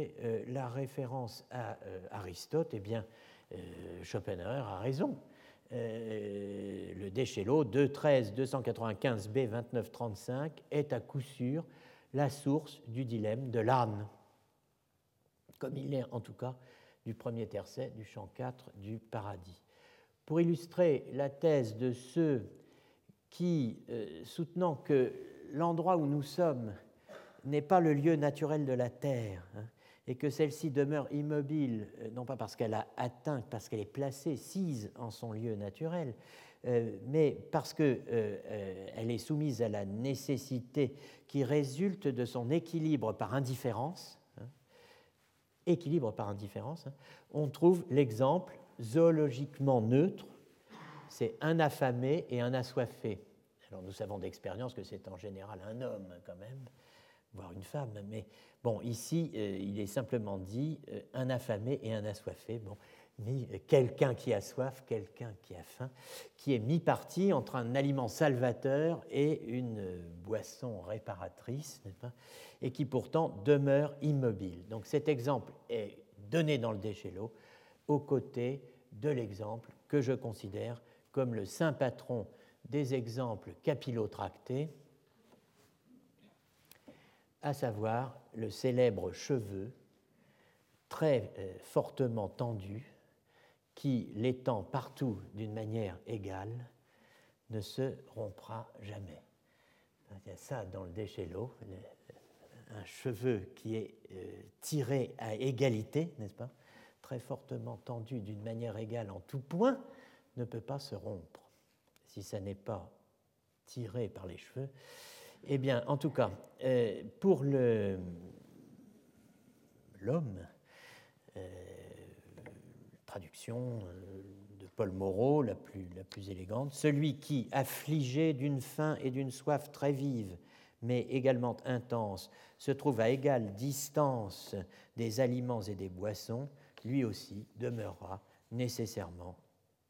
la référence à Aristote, eh bien, Schopenhauer a raison. Euh, le Deschello 213 295 B 2935 est à coup sûr la source du dilemme de l'âne, comme il est en tout cas du premier tercet du chant 4 du paradis. Pour illustrer la thèse de ceux qui, soutenant que l'endroit où nous sommes n'est pas le lieu naturel de la Terre, hein, et que celle-ci demeure immobile, non pas parce qu'elle a atteint, parce qu'elle est placée, sise en son lieu naturel, euh, mais parce qu'elle euh, euh, est soumise à la nécessité qui résulte de son équilibre par indifférence, hein, équilibre par indifférence, hein, on trouve l'exemple zoologiquement neutre, c'est un affamé et un assoiffé. Alors nous savons d'expérience que c'est en général un homme quand même, voire une femme, mais bon, ici il est simplement dit un affamé et un assoiffé. Bon, quelqu'un qui a soif, quelqu'un qui a faim, qui est mi-parti entre un aliment salvateur et une boisson réparatrice, et qui pourtant demeure immobile. Donc cet exemple est donné dans le déchelot aux côtés de l'exemple que je considère comme le saint patron des exemples capillotractés, à savoir le célèbre cheveu très euh, fortement tendu qui, l'étend partout d'une manière égale, ne se rompra jamais. Il y a ça dans le déchelot, un cheveu qui est euh, tiré à égalité, n'est-ce pas? Très fortement tendu d'une manière égale en tout point, ne peut pas se rompre. Si ça n'est pas tiré par les cheveux, eh bien, en tout cas, euh, pour l'homme, euh, traduction euh, de Paul Moreau, la plus, élégante, celui qui, affligé d'une faim et d'une soif très vive, mais également intense, se trouve à égale distance des aliments et des boissons, lui aussi demeurera nécessairement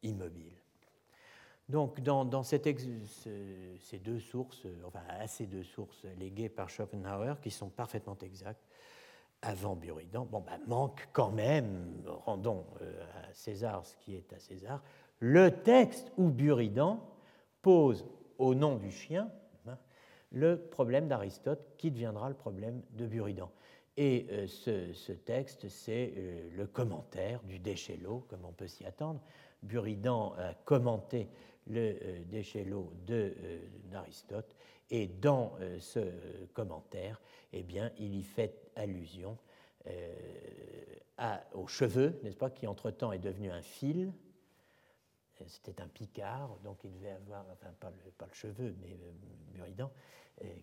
immobile. Donc, dans, ces deux sources, enfin, à ces deux sources léguées par Schopenhauer, qui sont parfaitement exactes, avant Buridan, bon, ben, manque quand même, rendons euh, à César ce qui est à César, le texte où Buridan pose au nom du chien hein, le problème d'Aristote qui deviendra le problème de Buridan. Et euh, ce, texte, c'est euh, le commentaire du Déchelot, comme on peut s'y attendre. Buridan a commenté le Déchelot d'Aristote et dans euh, ce commentaire, eh bien, il y fait allusion euh, à, aux cheveux, n'est-ce pas, qui entre-temps est devenu un fil. Euh, c'était un picard, donc il devait avoir, enfin pas le, pas le cheveu, mais Muridan,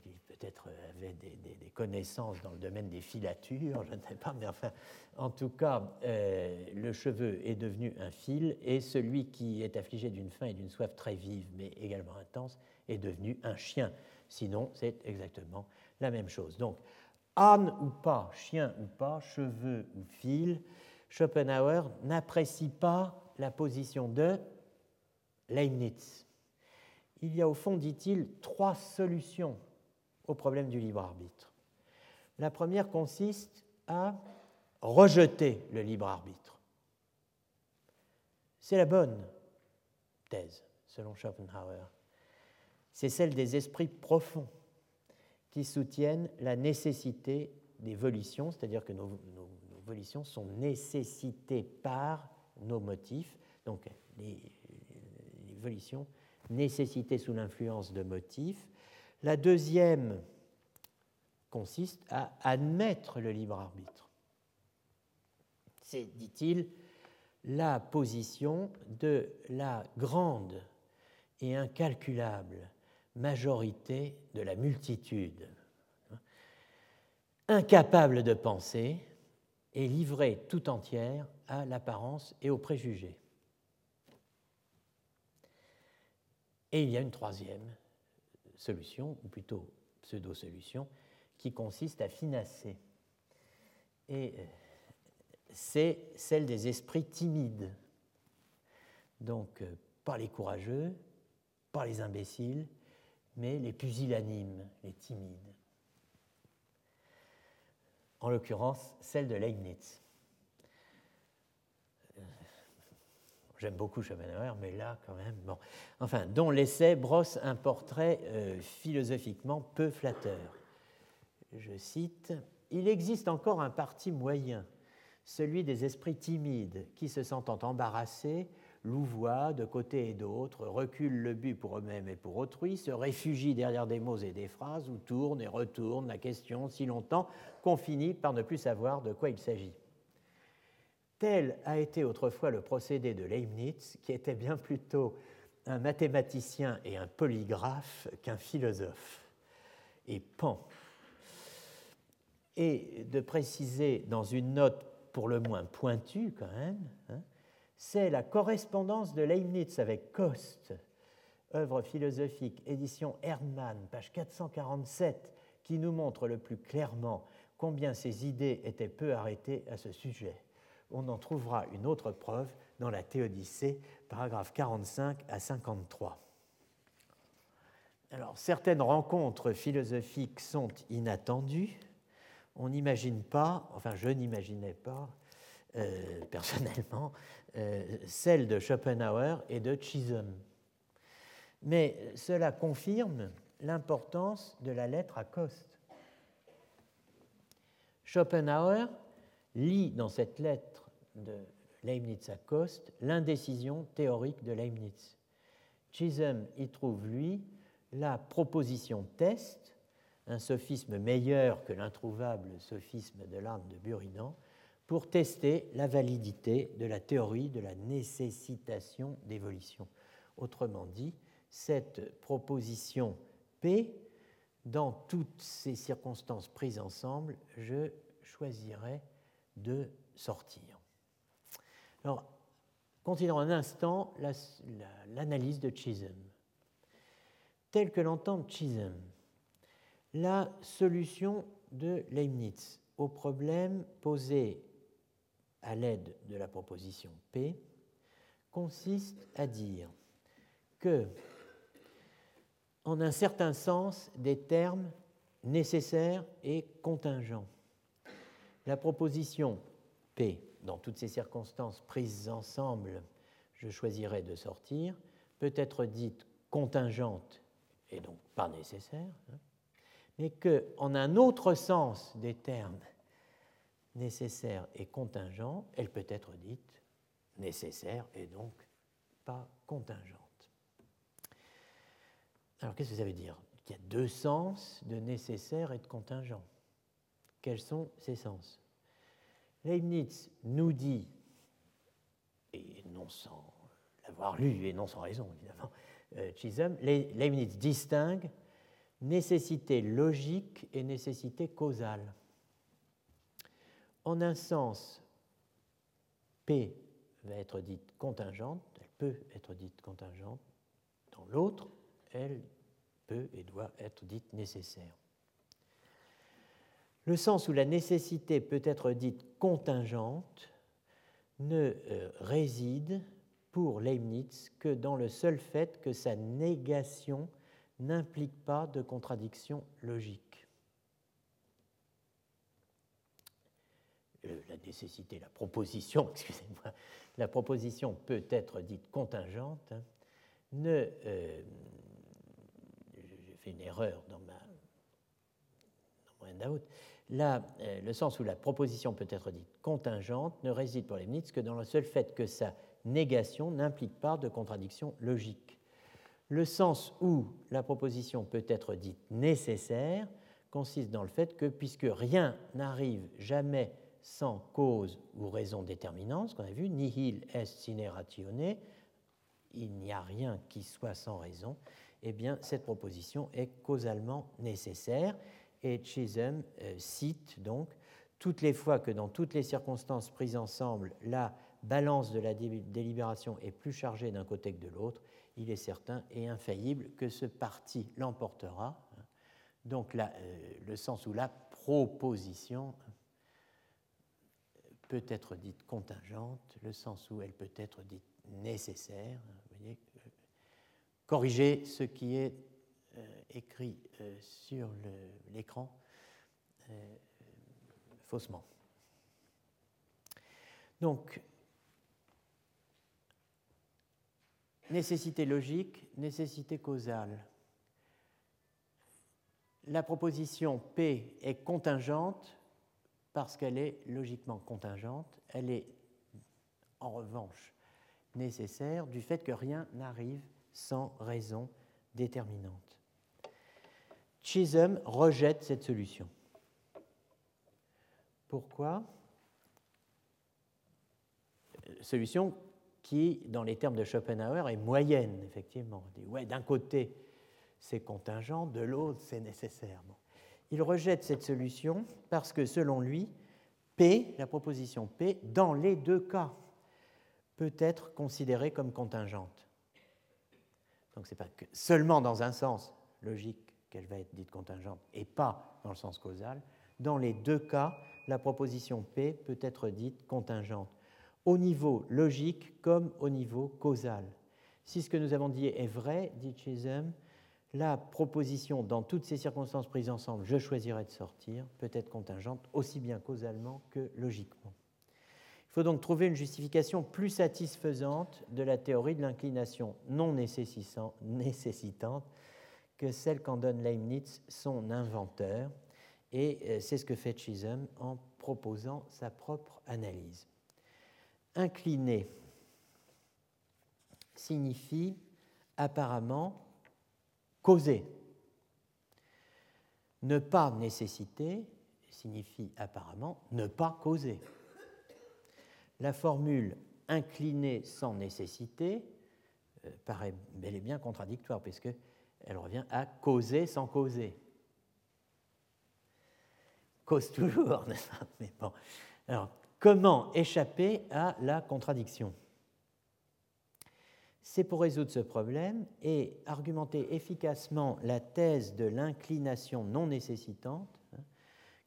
qui peut-être avait des, connaissances dans le domaine des filatures, je ne sais pas, mais enfin, en tout cas, le cheveu est devenu un fil, et celui qui est affligé d'une faim et d'une soif très vive, mais également intense, est devenu un chien. Sinon, c'est exactement la même chose. Donc, âne ou pas, chien ou pas, cheveux ou fil, Schopenhauer n'apprécie pas la position de Leibniz. Il y a au fond, dit-il, trois solutions au problème du libre arbitre. La première consiste à rejeter le libre arbitre. C'est la bonne thèse, selon Schopenhauer c'est celle des esprits profonds qui soutiennent la nécessité des volitions, c'est-à-dire que nos, volitions sont nécessitées par nos motifs, donc les, volitions nécessitées sous l'influence de motifs. La deuxième consiste à admettre le libre arbitre. C'est, dit-il, la position de la grande et incalculable majorité de la multitude, incapable de penser et livrée tout entière à l'apparence et aux préjugés. Et il y a une troisième solution, ou plutôt pseudo-solution, qui consiste à finasser. Et euh, c'est celle des esprits timides. Donc, euh, pas les courageux, pas les imbéciles, mais les pusillanimes, les timides. En l'occurrence, celle de Leibniz. J'aime beaucoup Schopenhauer, mais là, quand même, bon. Enfin, dont l'essai brosse un portrait euh, philosophiquement peu flatteur. Je cite Il existe encore un parti moyen, celui des esprits timides, qui, se sentant embarrassés, louvoient de côté et d'autre, reculent le but pour eux-mêmes et pour autrui, se réfugient derrière des mots et des phrases, ou tournent et retournent la question si longtemps qu'on finit par ne plus savoir de quoi il s'agit. Tel a été autrefois le procédé de Leibniz, qui était bien plutôt un mathématicien et un polygraphe qu'un philosophe. Et Pan. Et de préciser dans une note pour le moins pointue quand même, hein, c'est la correspondance de Leibniz avec Coste, œuvre philosophique, édition Erdmann, page 447, qui nous montre le plus clairement combien ses idées étaient peu arrêtées à ce sujet. On en trouvera une autre preuve dans la Théodicée, paragraphe 45 à 53. Alors, certaines rencontres philosophiques sont inattendues. On n'imagine pas, enfin je n'imaginais pas euh, personnellement, euh, celle de Schopenhauer et de Chisholm. Mais cela confirme l'importance de la lettre à Coste. Schopenhauer lit dans cette lettre de Leibniz à Coste l'indécision théorique de Leibniz. Chisholm y trouve, lui, la proposition test, un sophisme meilleur que l'introuvable sophisme de l'âme de Buridan, pour tester la validité de la théorie de la nécessitation d'évolution. Autrement dit, cette proposition P, dans toutes ces circonstances prises ensemble, je choisirais de sortir. Alors, considérons un instant l'analyse de Chisholm. Telle que l'entend Chisholm, la solution de Leibniz au problème posé à l'aide de la proposition P consiste à dire que, en un certain sens, des termes nécessaires et contingents. La proposition P dans toutes ces circonstances prises ensemble, je choisirais de sortir, peut être dite contingente et donc pas nécessaire, hein, mais qu'en un autre sens des termes nécessaires et contingents, elle peut être dite nécessaire et donc pas contingente. Alors qu'est-ce que ça veut dire? Il y a deux sens de nécessaire et de contingent. Quels sont ces sens Leibniz nous dit, et non sans l'avoir lu et non sans raison évidemment, euh, Chisholm, Leibniz distingue nécessité logique et nécessité causale. En un sens, P va être dite contingente, elle peut être dite contingente, dans l'autre, elle peut et doit être dite nécessaire. Le sens où la nécessité peut être dite contingente ne euh, réside pour Leibniz que dans le seul fait que sa négation n'implique pas de contradiction logique. Euh, la nécessité, la proposition, excusez-moi, la proposition peut être dite contingente, hein, ne, euh, j'ai fait une erreur dans ma dans mon euh, le sens où la proposition peut être dite contingente ne réside pour Leibniz que dans le seul fait que sa négation n'implique pas de contradiction logique. Le sens où la proposition peut être dite nécessaire consiste dans le fait que, puisque rien n'arrive jamais sans cause ou raison déterminante, ce qu'on a vu, nihil est sine ratione, il n'y a rien qui soit sans raison, eh bien, cette proposition est causalement nécessaire et Chisholm euh, cite donc toutes les fois que dans toutes les circonstances prises ensemble, la balance de la délibération est plus chargée d'un côté que de l'autre, il est certain et infaillible que ce parti l'emportera. Donc euh, le sens où la proposition peut être dite contingente, le sens où elle peut être dite nécessaire. Vous voyez, euh, corriger ce qui est écrit euh, sur l'écran euh, faussement. Donc, nécessité logique, nécessité causale. La proposition P est contingente parce qu'elle est logiquement contingente. Elle est en revanche nécessaire du fait que rien n'arrive sans raison déterminante. Chisholm rejette cette solution. Pourquoi? Solution qui, dans les termes de Schopenhauer, est moyenne, effectivement. ouais, d'un côté, c'est contingent, de l'autre, c'est nécessaire. Il rejette cette solution parce que, selon lui, P, la proposition P, dans les deux cas, peut être considérée comme contingente. Donc ce n'est pas seulement dans un sens logique qu'elle va être dite contingente et pas dans le sens causal. Dans les deux cas, la proposition P peut être dite contingente, au niveau logique comme au niveau causal. Si ce que nous avons dit est vrai, dit Chisholm, la proposition, dans toutes ces circonstances prises ensemble, je choisirais de sortir, peut être contingente aussi bien causalement que logiquement. Il faut donc trouver une justification plus satisfaisante de la théorie de l'inclination non nécessitante que celle qu'en donne Leibniz, son inventeur, et euh, c'est ce que fait Chisholm en proposant sa propre analyse. Incliner signifie apparemment causer. Ne pas nécessiter signifie apparemment ne pas causer. La formule incliner sans nécessité euh, paraît bel et bien contradictoire, puisqu'elle revient à causer sans causer. Cause toujours, n'est-ce pas? Mais bon. Alors, comment échapper à la contradiction? C'est pour résoudre ce problème et argumenter efficacement la thèse de l'inclination non nécessitante hein,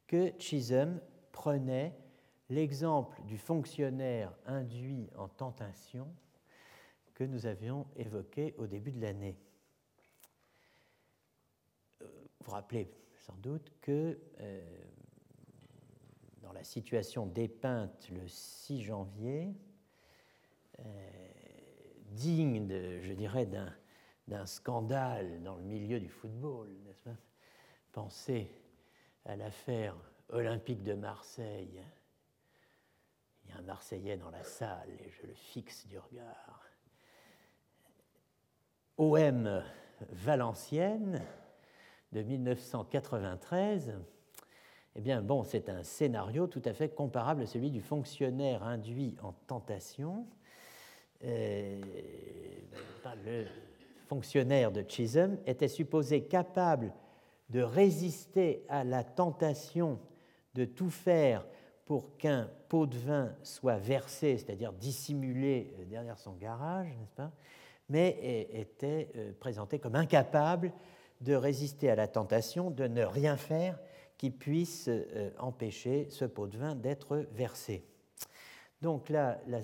que Chisholm prenait l'exemple du fonctionnaire induit en tentation que nous avions évoqué au début de l'année. Vous vous rappelez sans doute que euh, dans la situation dépeinte le 6 janvier, euh, digne, de, je dirais, d'un scandale dans le milieu du football, n'est-ce pas? Pensez à l'affaire olympique de Marseille. Il y a un Marseillais dans la salle et je le fixe du regard. OM Valenciennes de 1993. Eh bien, bon, c'est un scénario tout à fait comparable à celui du fonctionnaire induit en tentation euh, le fonctionnaire de Chisholm, était supposé capable de résister à la tentation de tout faire pour qu'un pot de vin soit versé, c'est-à-dire dissimulé euh, derrière son garage, n'est-ce pas mais était euh, présenté comme incapable de résister à la tentation de ne rien faire qui puisse empêcher ce pot de vin d'être versé. Donc la, la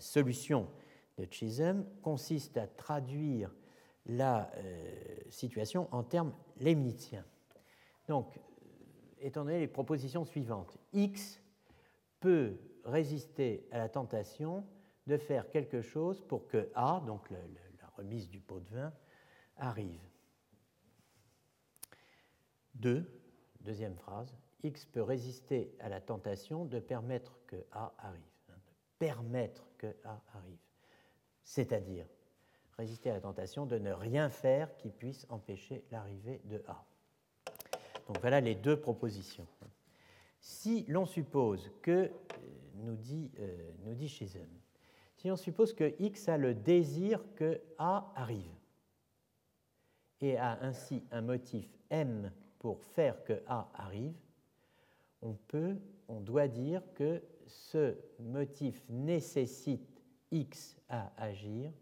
solution de Chisholm consiste à traduire la euh, situation en termes leibniziens. Donc, euh, étant donné les propositions suivantes, X peut résister à la tentation de faire quelque chose pour que A, donc la remise du pot de vin, arrive. Deux, deuxième phrase, X peut résister à la tentation de permettre que A arrive permettre que A arrive. C'est-à-dire résister à la tentation de ne rien faire qui puisse empêcher l'arrivée de A. Donc voilà les deux propositions. Si l'on suppose que, euh, nous dit, euh, si on suppose que X a le désir que A arrive et a ainsi un motif M pour faire que A arrive, on peut, on doit dire que ce motif nécessite X à agir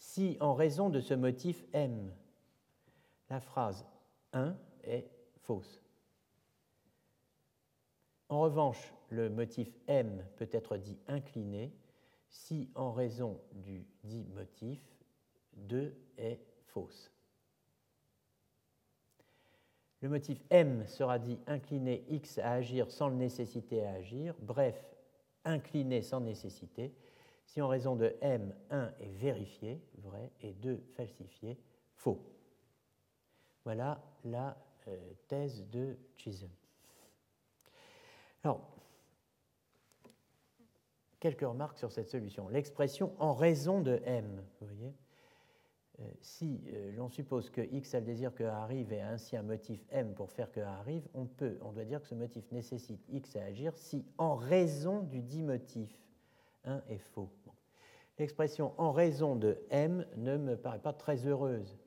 si, en raison de ce motif M, la phrase 1 est fausse. En revanche, le motif M peut être dit incliné si, en raison du dit motif, 2 est fausse. Le motif M sera dit incliné X à agir sans le nécessiter à agir, bref, incliné sans nécessité, si en raison de M, 1 est vérifié, vrai, et 2 falsifié, faux. Voilà la euh, thèse de Chisholm. Alors, quelques remarques sur cette solution. L'expression en raison de m, vous voyez? Si euh, l'on suppose que x a le désir que A arrive et a ainsi un motif m pour faire que A arrive, on peut, on doit dire que ce motif nécessite x à agir si en raison du dit motif 1 est faux. L'expression en raison de m ne me paraît pas très heureuse.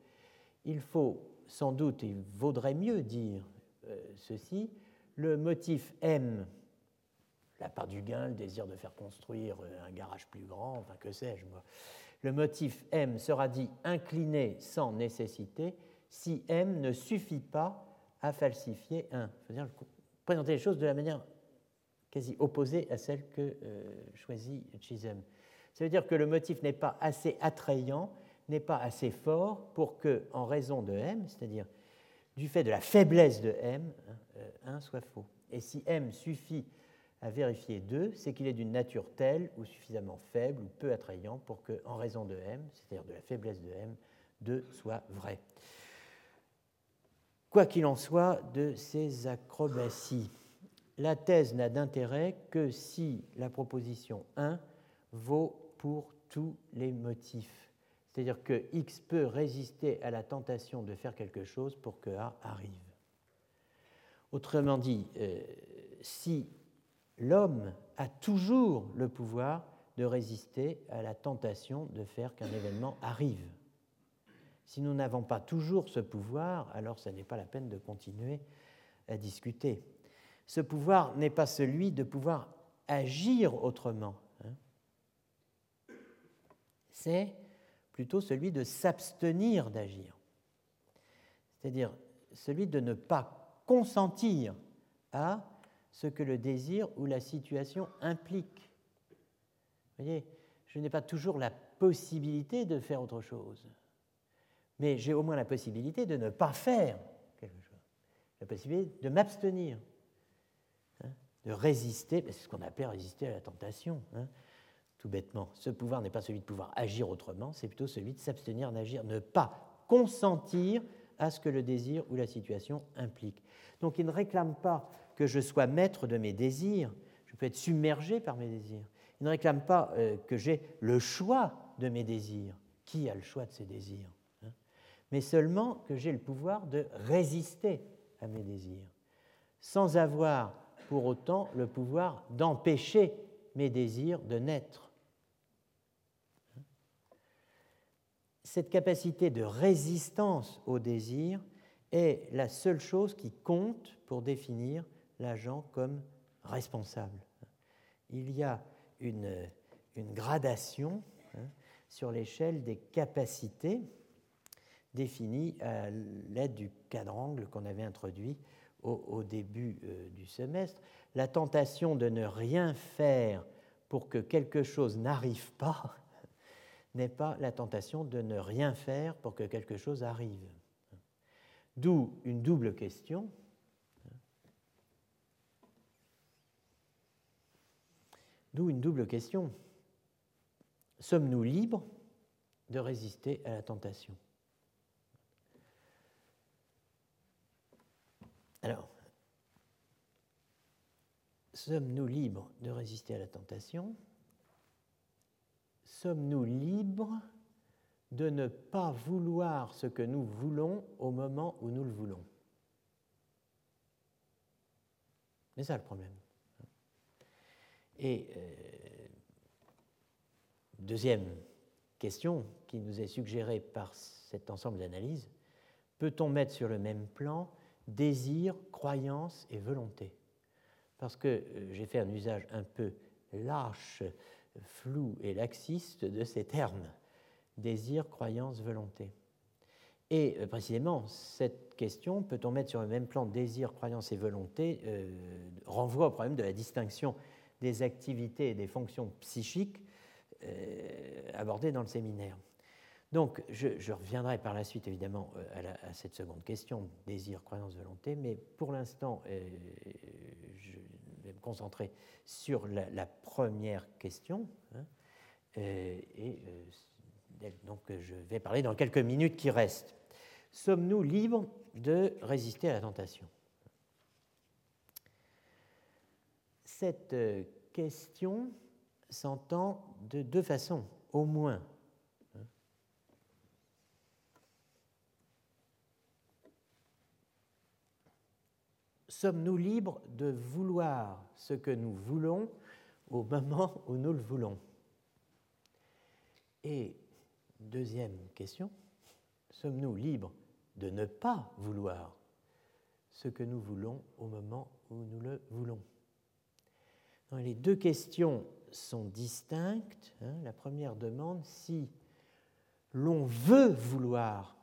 Il faut sans doute, il vaudrait mieux dire euh, ceci, le motif m, la part du gain, le désir de faire construire un garage plus grand, enfin que sais-je moi, le motif M sera dit incliné sans nécessité si M ne suffit pas à falsifier 1. C'est-à-dire présenter les choses de la manière quasi opposée à celle que euh, choisit Chisholm. Ça veut dire que le motif n'est pas assez attrayant, n'est pas assez fort pour que, en raison de M, c'est-à-dire du fait de la faiblesse de M, 1 hein, euh, soit faux. Et si M suffit à vérifier 2, c'est qu'il est d'une nature telle ou suffisamment faible ou peu attrayant pour que, en raison de m, c'est-à-dire de la faiblesse de m, 2 soit vrai. Quoi qu'il en soit de ces acrobaties, la thèse n'a d'intérêt que si la proposition 1 vaut pour tous les motifs. C'est-à-dire que x peut résister à la tentation de faire quelque chose pour que A arrive. Autrement dit, euh, si l'homme a toujours le pouvoir de résister à la tentation de faire qu'un événement arrive. Si nous n'avons pas toujours ce pouvoir, alors ce n'est pas la peine de continuer à discuter. Ce pouvoir n'est pas celui de pouvoir agir autrement. Hein. C'est plutôt celui de s'abstenir d'agir. C'est-à-dire celui de ne pas consentir à ce que le désir ou la situation implique. Vous voyez, je n'ai pas toujours la possibilité de faire autre chose, mais j'ai au moins la possibilité de ne pas faire quelque chose, la possibilité de m'abstenir, hein, de résister, c'est ce qu'on appelle résister à la tentation, hein, tout bêtement. Ce pouvoir n'est pas celui de pouvoir agir autrement, c'est plutôt celui de s'abstenir d'agir, ne pas consentir à ce que le désir ou la situation implique. Donc il ne réclame pas que je sois maître de mes désirs, je peux être submergé par mes désirs. Il ne réclame pas euh, que j'ai le choix de mes désirs. Qui a le choix de ses désirs hein? Mais seulement que j'ai le pouvoir de résister à mes désirs, sans avoir pour autant le pouvoir d'empêcher mes désirs de naître. Cette capacité de résistance aux désirs est la seule chose qui compte pour définir l'agent comme responsable. Il y a une, gradation hein, sur l'échelle des capacités définies à l'aide du quadrangle qu'on avait introduit au, début euh, du semestre. La tentation de ne rien faire pour que quelque chose n'arrive pas n'est pas la tentation de ne rien faire pour que quelque chose arrive. D'où une double question D'où une double question. Sommes-nous libres de résister à la tentation? Alors, sommes-nous libres de résister à la tentation? Sommes-nous libres de ne pas vouloir ce que nous voulons au moment où nous le voulons? C'est ça le problème. Et euh, deuxième question qui nous est suggérée par cet ensemble d'analyses, peut-on mettre sur le même plan désir, croyance et volonté? Parce que euh, j'ai fait un usage un peu lâche, flou et laxiste de ces termes, désir, croyance, volonté. Et euh, précisément, cette question, peut-on mettre sur le même plan désir, croyance et volonté, renvoie au problème de la distinction des activités et des fonctions psychiques euh, abordées dans le séminaire. Donc, je, reviendrai par la suite, évidemment, euh, à, cette seconde question, désir, croyance, volonté, mais pour l'instant, euh, je vais me concentrer sur la, première question, hein, et donc je vais parler dans quelques minutes qui restent. Sommes-nous libres de résister à la tentation? Cette question s'entend de deux façons, au moins. Sommes-nous libres de vouloir ce que nous voulons au moment où nous le voulons? Et deuxième question, sommes-nous libres de ne pas vouloir ce que nous voulons au moment où nous le voulons? Les deux questions sont distinctes. Hein. La première demande si l'on veut vouloir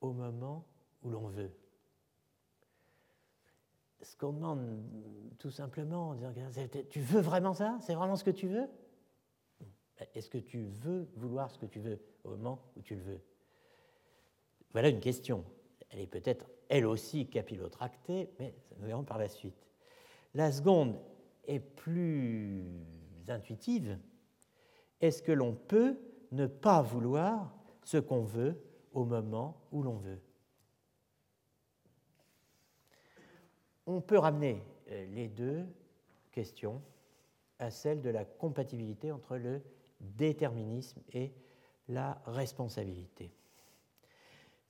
au moment où l'on veut. Ce qu'on demande tout simplement, tu veux vraiment ça? C'est vraiment ce que tu veux? Est-ce que tu veux vouloir ce que tu veux au moment où tu le veux? Voilà une question. Elle est peut-être elle aussi capillotractée, mais nous verrons par la suite. La seconde est plus intuitive. Est-ce que l'on peut ne pas vouloir ce qu'on veut au moment où l'on veut? On peut ramener euh, les deux questions à celle de la compatibilité entre le déterminisme et la responsabilité.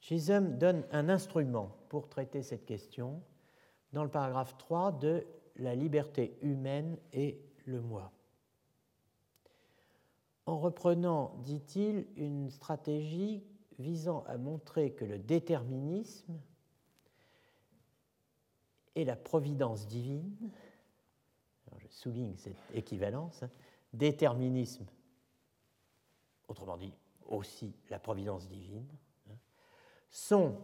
Chisholm donne un instrument pour traiter cette question dans le paragraphe 3 de La liberté humaine et le moi. En reprenant, dit-il, une stratégie visant à montrer que le déterminisme et la providence divine, je souligne cette équivalence, hein, déterminisme, autrement dit aussi la providence divine, sont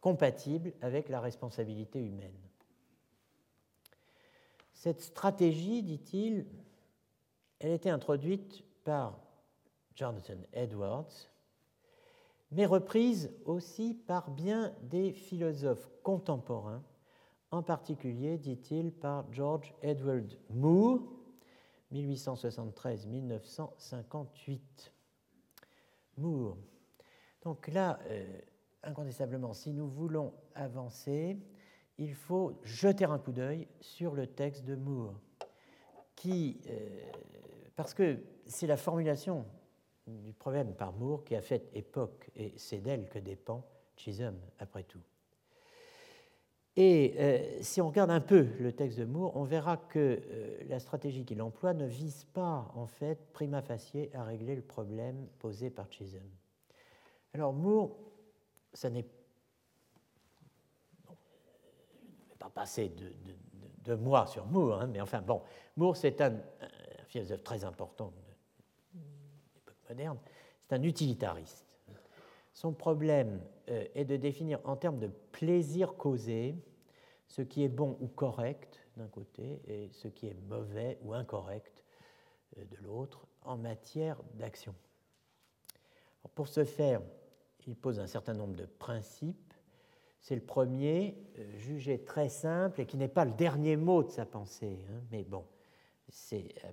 compatibles avec la responsabilité humaine. Cette stratégie, dit-il, elle été introduite par Jonathan Edwards, mais reprise aussi par bien des philosophes contemporains, en particulier, dit-il, par George Edward Moore, 1873-1958. Moore. Donc là, euh, incontestablement, si nous voulons avancer, il faut jeter un coup d'œil sur le texte de Moore, qui, euh, parce que c'est la formulation du problème par Moore qui a fait époque, et c'est d'elle que dépend Chisholm, après tout. Et euh, si on regarde un peu le texte de Moore, on verra que euh, la stratégie qu'il emploie ne vise pas, en fait, prima facie, à régler le problème posé par Chisholm. Alors Moore ça n'est je ne vais pas passer de, de, mois sur Moore, hein, mais enfin bon, Moore c'est un, philosophe très important de l'époque moderne, c'est un utilitariste. Son problème euh, est de définir en termes de plaisir causé ce qui est bon ou correct d'un côté et ce qui est mauvais ou incorrect euh, de l'autre en matière d'action. Pour ce faire, il pose un certain nombre de principes. C'est le premier, euh, jugé très simple et qui n'est pas le dernier mot de sa pensée. Hein, mais bon, c'est euh,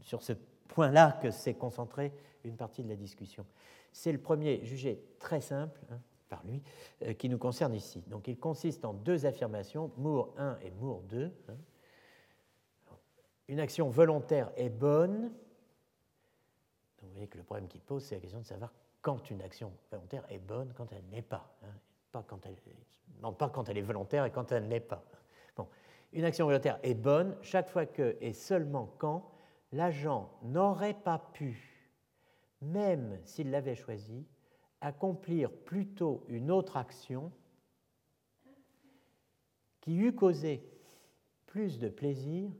sur ce point-là que s'est concentrée une partie de la discussion. C'est le premier, jugé très simple hein, par lui, euh, qui nous concerne ici. Donc il consiste en deux affirmations, Moore 1 et Moore 2. Hein. Une action volontaire est bonne. Vous voyez que le problème qu'il pose, c'est la question de savoir quand une action volontaire est bonne, quand elle n'est pas. Hein. Pas quand elle, non, pas quand elle est volontaire et quand elle n'est pas. Bon. Une action volontaire est bonne chaque fois que et seulement quand l'agent n'aurait pas pu, même s'il l'avait choisi, accomplir plutôt une autre action qui eût causé plus de plaisir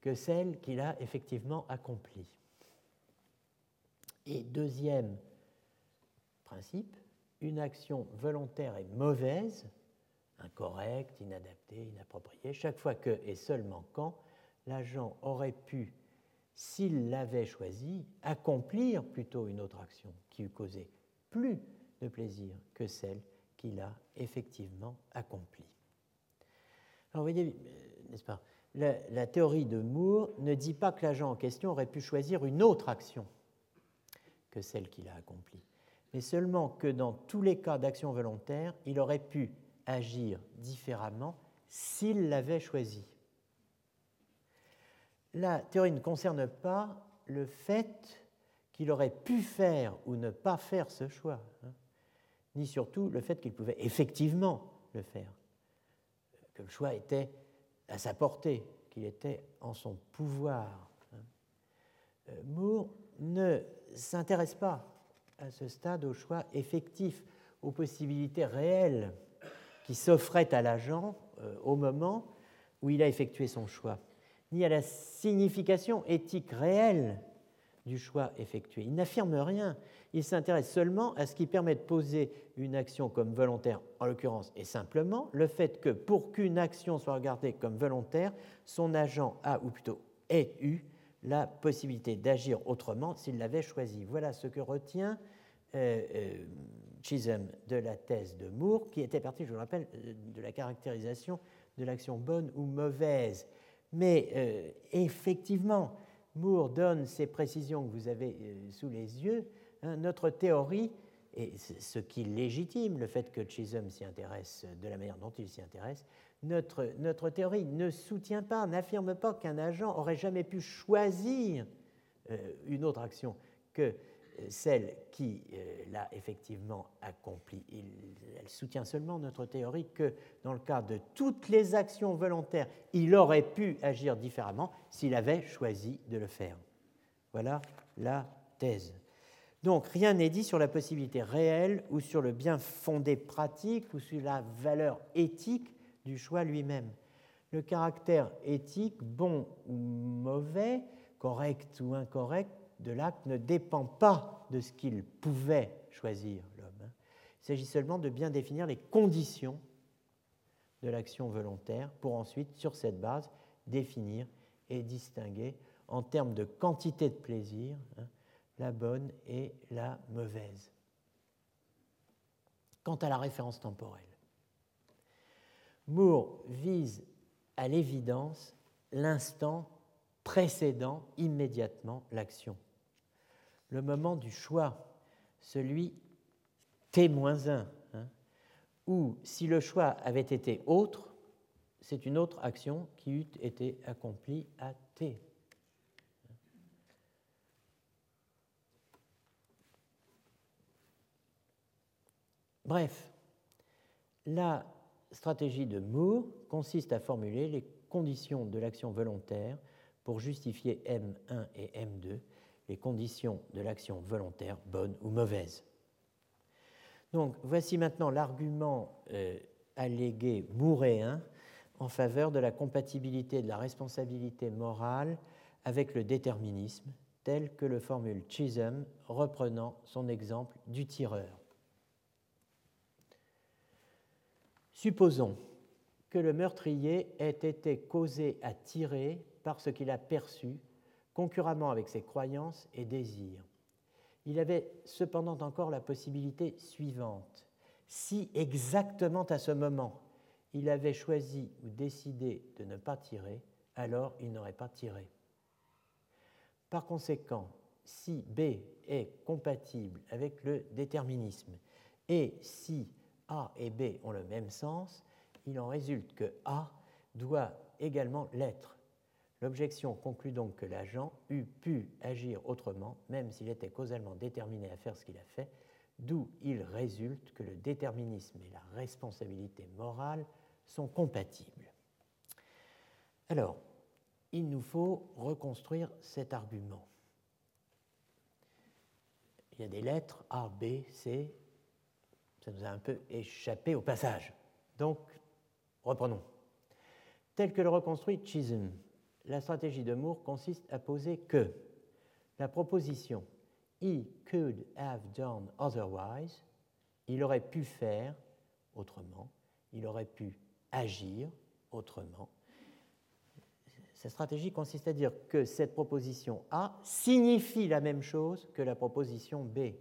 que celle qu'il a effectivement accomplie. Et deuxième principe, une action volontaire est mauvaise, incorrecte, inadaptée, inappropriée, chaque fois que et seulement quand l'agent aurait pu, s'il l'avait choisi, accomplir plutôt une autre action qui eût causé plus de plaisir que celle qu'il a effectivement accomplie. Alors vous voyez, n'est-ce pas, la, théorie de Moore ne dit pas que l'agent en question aurait pu choisir une autre action que celle qu'il a accomplie mais seulement que dans tous les cas d'action volontaire, il aurait pu agir différemment s'il l'avait choisi. la théorie ne concerne pas le fait qu'il aurait pu faire ou ne pas faire ce choix, hein, ni surtout le fait qu'il pouvait effectivement le faire, que le choix était à sa portée, qu'il était en son pouvoir. Hein. Euh, Moore ne s'intéresse pas à ce stade au choix effectif, aux possibilités réelles qui s'offraient à l'agent euh, au moment où il a effectué son choix, ni à la signification éthique réelle du choix effectué. Il n'affirme rien, il s'intéresse seulement à ce qui permet de poser une action comme volontaire, en l'occurrence, et simplement le fait que pour qu'une action soit regardée comme volontaire, son agent a, ou plutôt ait eu, la possibilité d'agir autrement s'il l'avait choisi. Voilà ce que retient Chisholm de la thèse de Moore, qui était partie, je vous le rappelle, de la caractérisation de l'action bonne ou mauvaise. Mais euh, effectivement, Moore donne ces précisions que vous avez euh, sous les yeux. Hein, notre théorie, et ce qui légitime le fait que Chisholm s'y intéresse de la manière dont il s'y intéresse, notre, notre théorie ne soutient pas, n'affirme pas qu'un agent aurait jamais pu choisir euh, une autre action que celle qui euh, l'a effectivement accomplie. elle soutient seulement notre théorie que dans le cas de toutes les actions volontaires, il aurait pu agir différemment s'il avait choisi de le faire. Voilà la thèse. Donc rien n'est dit sur la possibilité réelle ou sur le bien fondé pratique ou sur la valeur éthique du choix lui-même. Le caractère éthique, bon ou mauvais, correct ou incorrect, de l'acte ne dépend pas de ce qu'il pouvait choisir, l'homme. Hein. Il s'agit seulement de bien définir les conditions de l'action volontaire pour ensuite, sur cette base, définir et distinguer en termes de quantité de plaisir hein, la bonne et la mauvaise. Quant à la référence temporelle, Moore vise à l'évidence l'instant précédant immédiatement l'action le moment du choix, celui T-1, hein, où si le choix avait été autre, c'est une autre action qui eût été accomplie à T. Bref, la stratégie de Moore consiste à formuler les conditions de l'action volontaire pour justifier M1 et M2 les conditions de l'action volontaire, bonne ou mauvaise. Donc voici maintenant l'argument euh, allégué mouréen en faveur de la compatibilité de la responsabilité morale avec le déterminisme, tel que le formule Chisholm, reprenant son exemple du tireur. Supposons que le meurtrier ait été causé à tirer par ce qu'il a perçu concurremment avec ses croyances et désirs. Il avait cependant encore la possibilité suivante. Si exactement à ce moment il avait choisi ou décidé de ne pas tirer, alors il n'aurait pas tiré. Par conséquent, si B est compatible avec le déterminisme et si A et B ont le même sens, il en résulte que A doit également l'être L'objection conclut donc que l'agent eût pu agir autrement, même s'il était causalement déterminé à faire ce qu'il a fait, d'où il résulte que le déterminisme et la responsabilité morale sont compatibles. Alors, il nous faut reconstruire cet argument. Il y a des lettres A, B, C, ça nous a un peu échappé au passage. Donc, reprenons. Tel que le reconstruit Chisholm la stratégie de Moore consiste à poser que la proposition He could have done otherwise, il aurait pu faire autrement, il aurait pu agir autrement. Sa stratégie consiste à dire que cette proposition A signifie la même chose que la proposition B.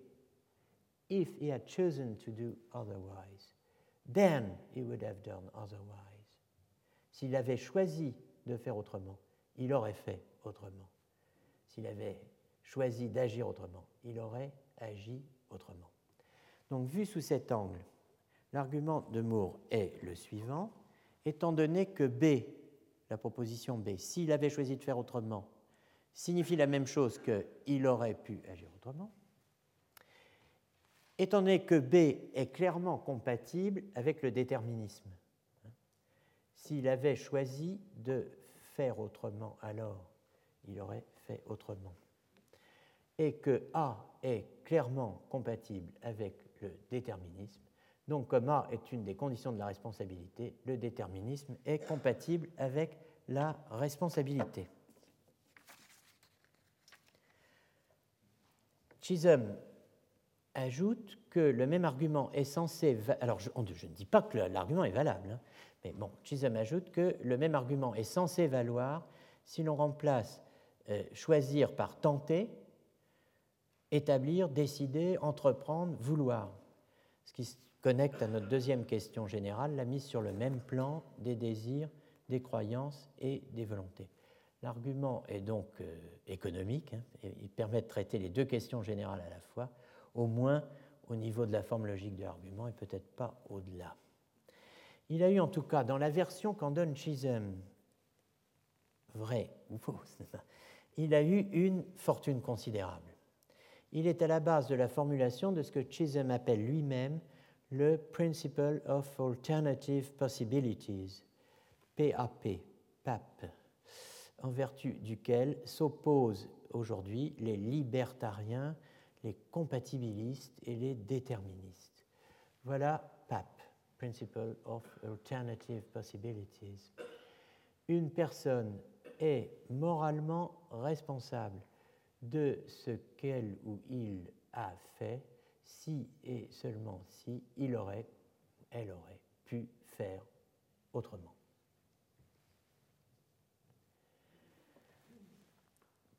If he had chosen to do otherwise, then he would have done otherwise. S'il avait choisi de faire autrement, il aurait fait autrement. S'il avait choisi d'agir autrement, il aurait agi autrement. Donc, vu sous cet angle, l'argument de Moore est le suivant. Étant donné que B, la proposition B, s'il avait choisi de faire autrement, signifie la même chose qu'il aurait pu agir autrement, étant donné que B est clairement compatible avec le déterminisme. S'il avait choisi de faire autrement, alors il aurait fait autrement. Et que A est clairement compatible avec le déterminisme, donc comme A est une des conditions de la responsabilité, le déterminisme est compatible avec la responsabilité. Chisholm ajoute que le même argument est censé... Alors je, ne dis pas que l'argument est valable, hein, mais bon, Chisholm ajoute que le même argument est censé valoir si l'on remplace euh, choisir par tenter, établir, décider, entreprendre, vouloir. Ce qui se connecte à notre deuxième question générale, la mise sur le même plan des désirs, des croyances et des volontés. L'argument est donc euh, économique, hein, il permet de traiter les deux questions générales à la fois, au moins au niveau de la forme logique de l'argument et peut-être pas au-delà. Il a eu en tout cas, dans la version qu'en donne Chisholm, vrai ou fausse, il a eu une fortune considérable. Il est à la base de la formulation de ce que Chisholm appelle lui-même le Principle of Alternative Possibilities, PAP, PAP, en vertu duquel s'opposent aujourd'hui les libertariens, les compatibilistes et les déterministes. Voilà Principle of Alternative Possibilities. Une personne est moralement responsable de ce qu'elle ou il a fait si et seulement si il aurait, elle aurait pu faire autrement.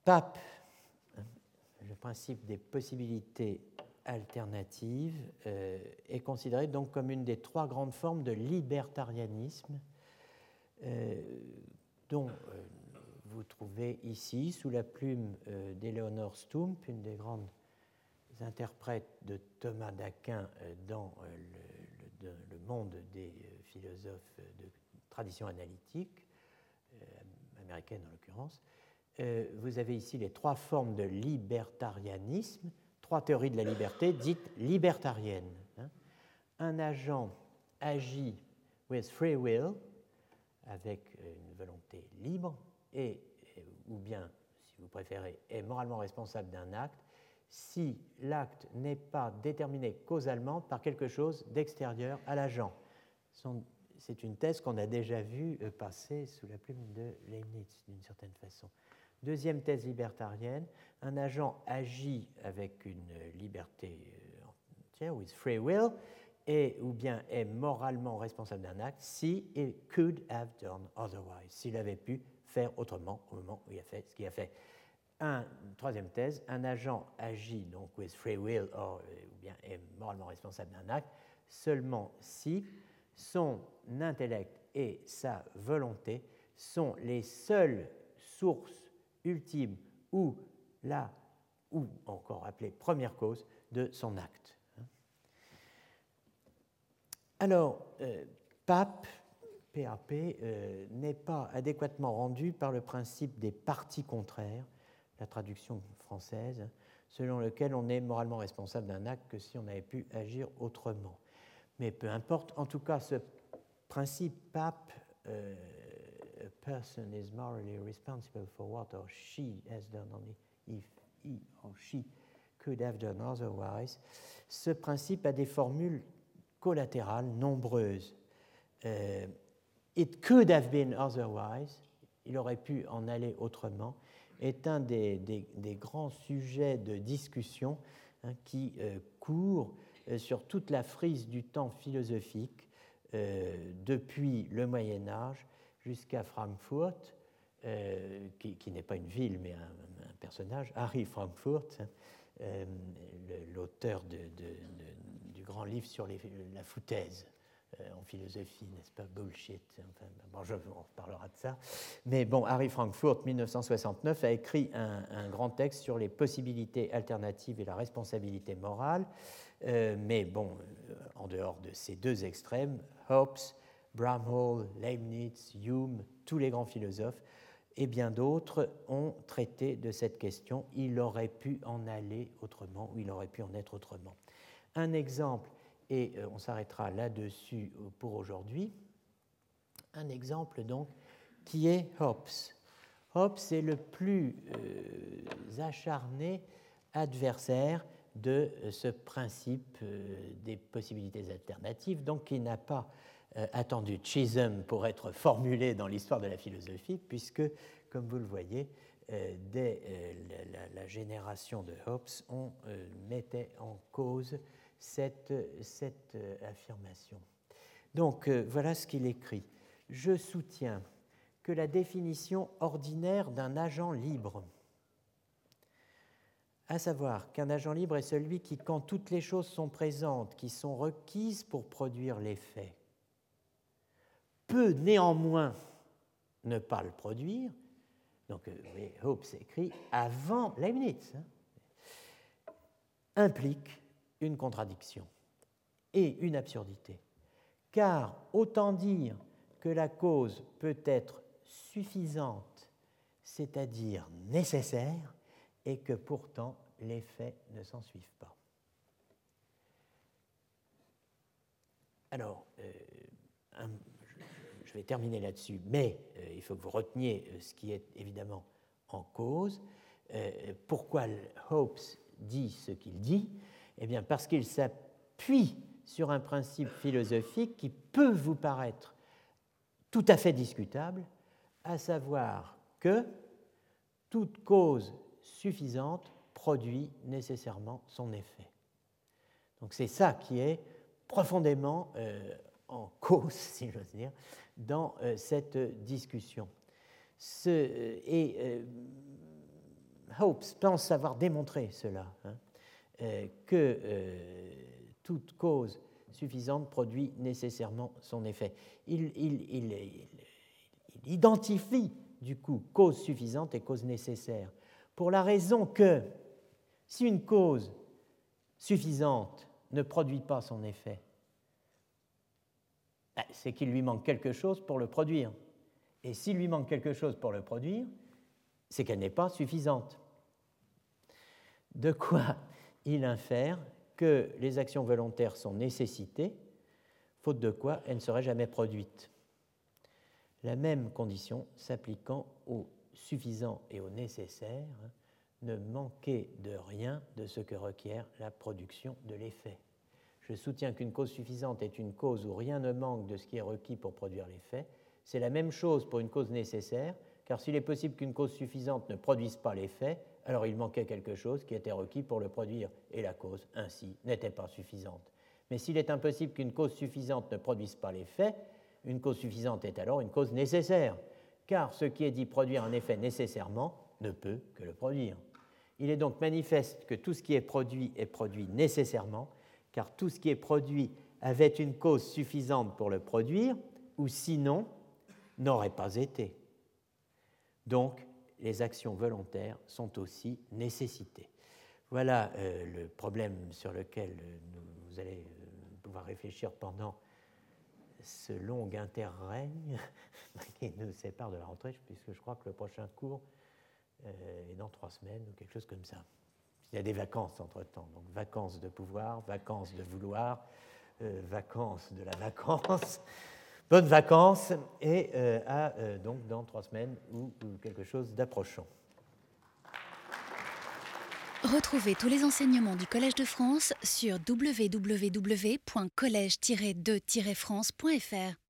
Pape, hein, le principe des possibilités alternatives, euh, est considéré donc comme une des trois grandes formes de libertarianisme euh, dont euh, vous trouvez ici, sous la plume d'Eleonore Stump, une des grandes interprètes de Thomas d'Aquin dans le, le, monde des philosophes de tradition analytique, américaine en l'occurrence, vous avez ici les trois formes de libertarianisme, trois théories de la liberté dites libertariennes. Hein. Un agent agit with free will, avec une volonté libre, et, ou bien, si vous préférez, est moralement responsable d'un acte si l'acte n'est pas déterminé causalement par quelque chose d'extérieur à l'agent. C'est une thèse qu'on a déjà vue euh, passer sous la plume de Leibniz, d'une certaine façon. Deuxième thèse libertarienne, un agent agit avec une liberté euh, entière, with free will, et ou bien est moralement responsable d'un acte si il could have done otherwise, s'il avait pu faire autrement au moment où il a fait ce qu'il a fait. Troisième thèse, un agent agit donc with free will or, euh, ou bien est moralement responsable d'un acte seulement si son intellect et sa volonté sont les seules sources ultime ou la, ou encore appelée première cause de son acte. Alors, euh, PAP, PAP, euh, n'est pas adéquatement rendu par le principe des parties contraires, la traduction française, selon lequel on est moralement responsable d'un acte que si on avait pu agir autrement. Mais peu importe, en tout cas, ce principe PAP euh, a person is morally responsible for what or she has done only if he or she could have done otherwise, ce principe a des formules collatérales nombreuses. Euh, it could have been otherwise, il aurait pu en aller autrement, est un des, grands sujets de discussion hein, qui euh, court euh, sur toute la frise du temps philosophique euh, depuis le Moyen Âge jusqu'à Frankfurt, euh, qui, n'est pas une ville mais un, personnage, Harry Frankfurt, euh, l'auteur du grand livre sur la foutaise euh, en philosophie, n'est-ce pas, bullshit. Enfin, bon, on reparlera de ça. Mais bon, Harry Frankfurt, 1969, a écrit un grand texte sur les possibilités alternatives et la responsabilité morale. mais bon, en dehors de ces deux extrêmes, Hobbes Bramhall, Leibniz, Hume, tous les grands philosophes et bien d'autres ont traité de cette question. Il aurait pu en aller autrement ou il aurait pu en être autrement. Un exemple, et euh, on s'arrêtera là-dessus pour aujourd'hui, un exemple donc qui est Hobbes. Hobbes est le plus euh, acharné adversaire de euh, ce principe des possibilités alternatives, donc il n'a pas euh, attendu de Chisholm pour être formulé dans l'histoire de la philosophie, puisque, comme vous le voyez, euh, dès euh, la, génération de Hobbes, on mettait en cause cette affirmation. Donc voilà ce qu'il écrit. Je soutiens que la définition ordinaire d'un agent libre, à savoir qu'un agent libre est celui qui, quand toutes les choses sont présentes, qui sont requises pour produire l'effet, peut néanmoins ne pas le produire. Donc, euh, voyez, Hobbes écrit avant Leibniz, hein, implique une contradiction et une absurdité. Car autant dire que la cause peut être suffisante, c'est-à-dire nécessaire, et que pourtant les faits ne s'en suivent pas. Alors, euh, je vais terminer là-dessus, mais euh, il faut que vous reteniez euh, ce qui est évidemment en cause. Euh, pourquoi Hobbes dit ce qu'il dit? Eh bien, parce qu'il s'appuie sur un principe philosophique qui peut vous paraître tout à fait discutable, à savoir que toute cause suffisante produit nécessairement son effet. Donc c'est ça qui est profondément en cause, si j'ose dire, dans euh, cette discussion. Ce, euh, euh, Hobbes pense avoir démontré cela, hein, que toute cause suffisante produit nécessairement son effet. Il, identifie du coup cause suffisante et cause nécessaire, pour la raison que si une cause suffisante ne produit pas son effet, ben, c'est qu'il lui manque quelque chose pour le produire. Et s'il lui manque quelque chose pour le produire, c'est qu'elle n'est pas suffisante. De quoi il infère que les actions volontaires sont nécessitées, faute de quoi elles ne seraient jamais produites. La même condition s'appliquant au suffisant et au nécessaire, hein, ne manquer de rien de ce que requiert la production de l'effet. Je soutiens qu'une cause suffisante est une cause où rien ne manque de ce qui est requis pour produire l'effet. C'est la même chose pour une cause nécessaire, car s'il est possible qu'une cause suffisante ne produise pas l'effet, alors il manquait quelque chose qui était requis pour le produire, et la cause, ainsi, n'était pas suffisante. Mais s'il est impossible qu'une cause suffisante ne produise pas l'effet, une cause suffisante est alors une cause nécessaire, car ce qui est dit produire un effet nécessairement ne peut que le produire. Il est donc manifeste que tout ce qui est produit est produit nécessairement, car tout ce qui est produit avait une cause suffisante pour le produire, ou sinon n'aurait pas été. Donc, les actions volontaires sont aussi nécessitées. Voilà euh, le problème sur lequel euh, vous allez euh, pouvoir réfléchir pendant ce long interrègne qui nous sépare de la rentrée, puisque je crois que le prochain cours est dans trois semaines ou quelque chose comme ça. Il y a des vacances entre-temps, donc vacances de pouvoir, vacances de vouloir, euh, vacances de la vacance. Bonnes vacances et euh, à euh, donc dans trois semaines ou, quelque chose d'approchant. Retrouvez tous les enseignements du Collège de France sur www.collège-2-france.fr.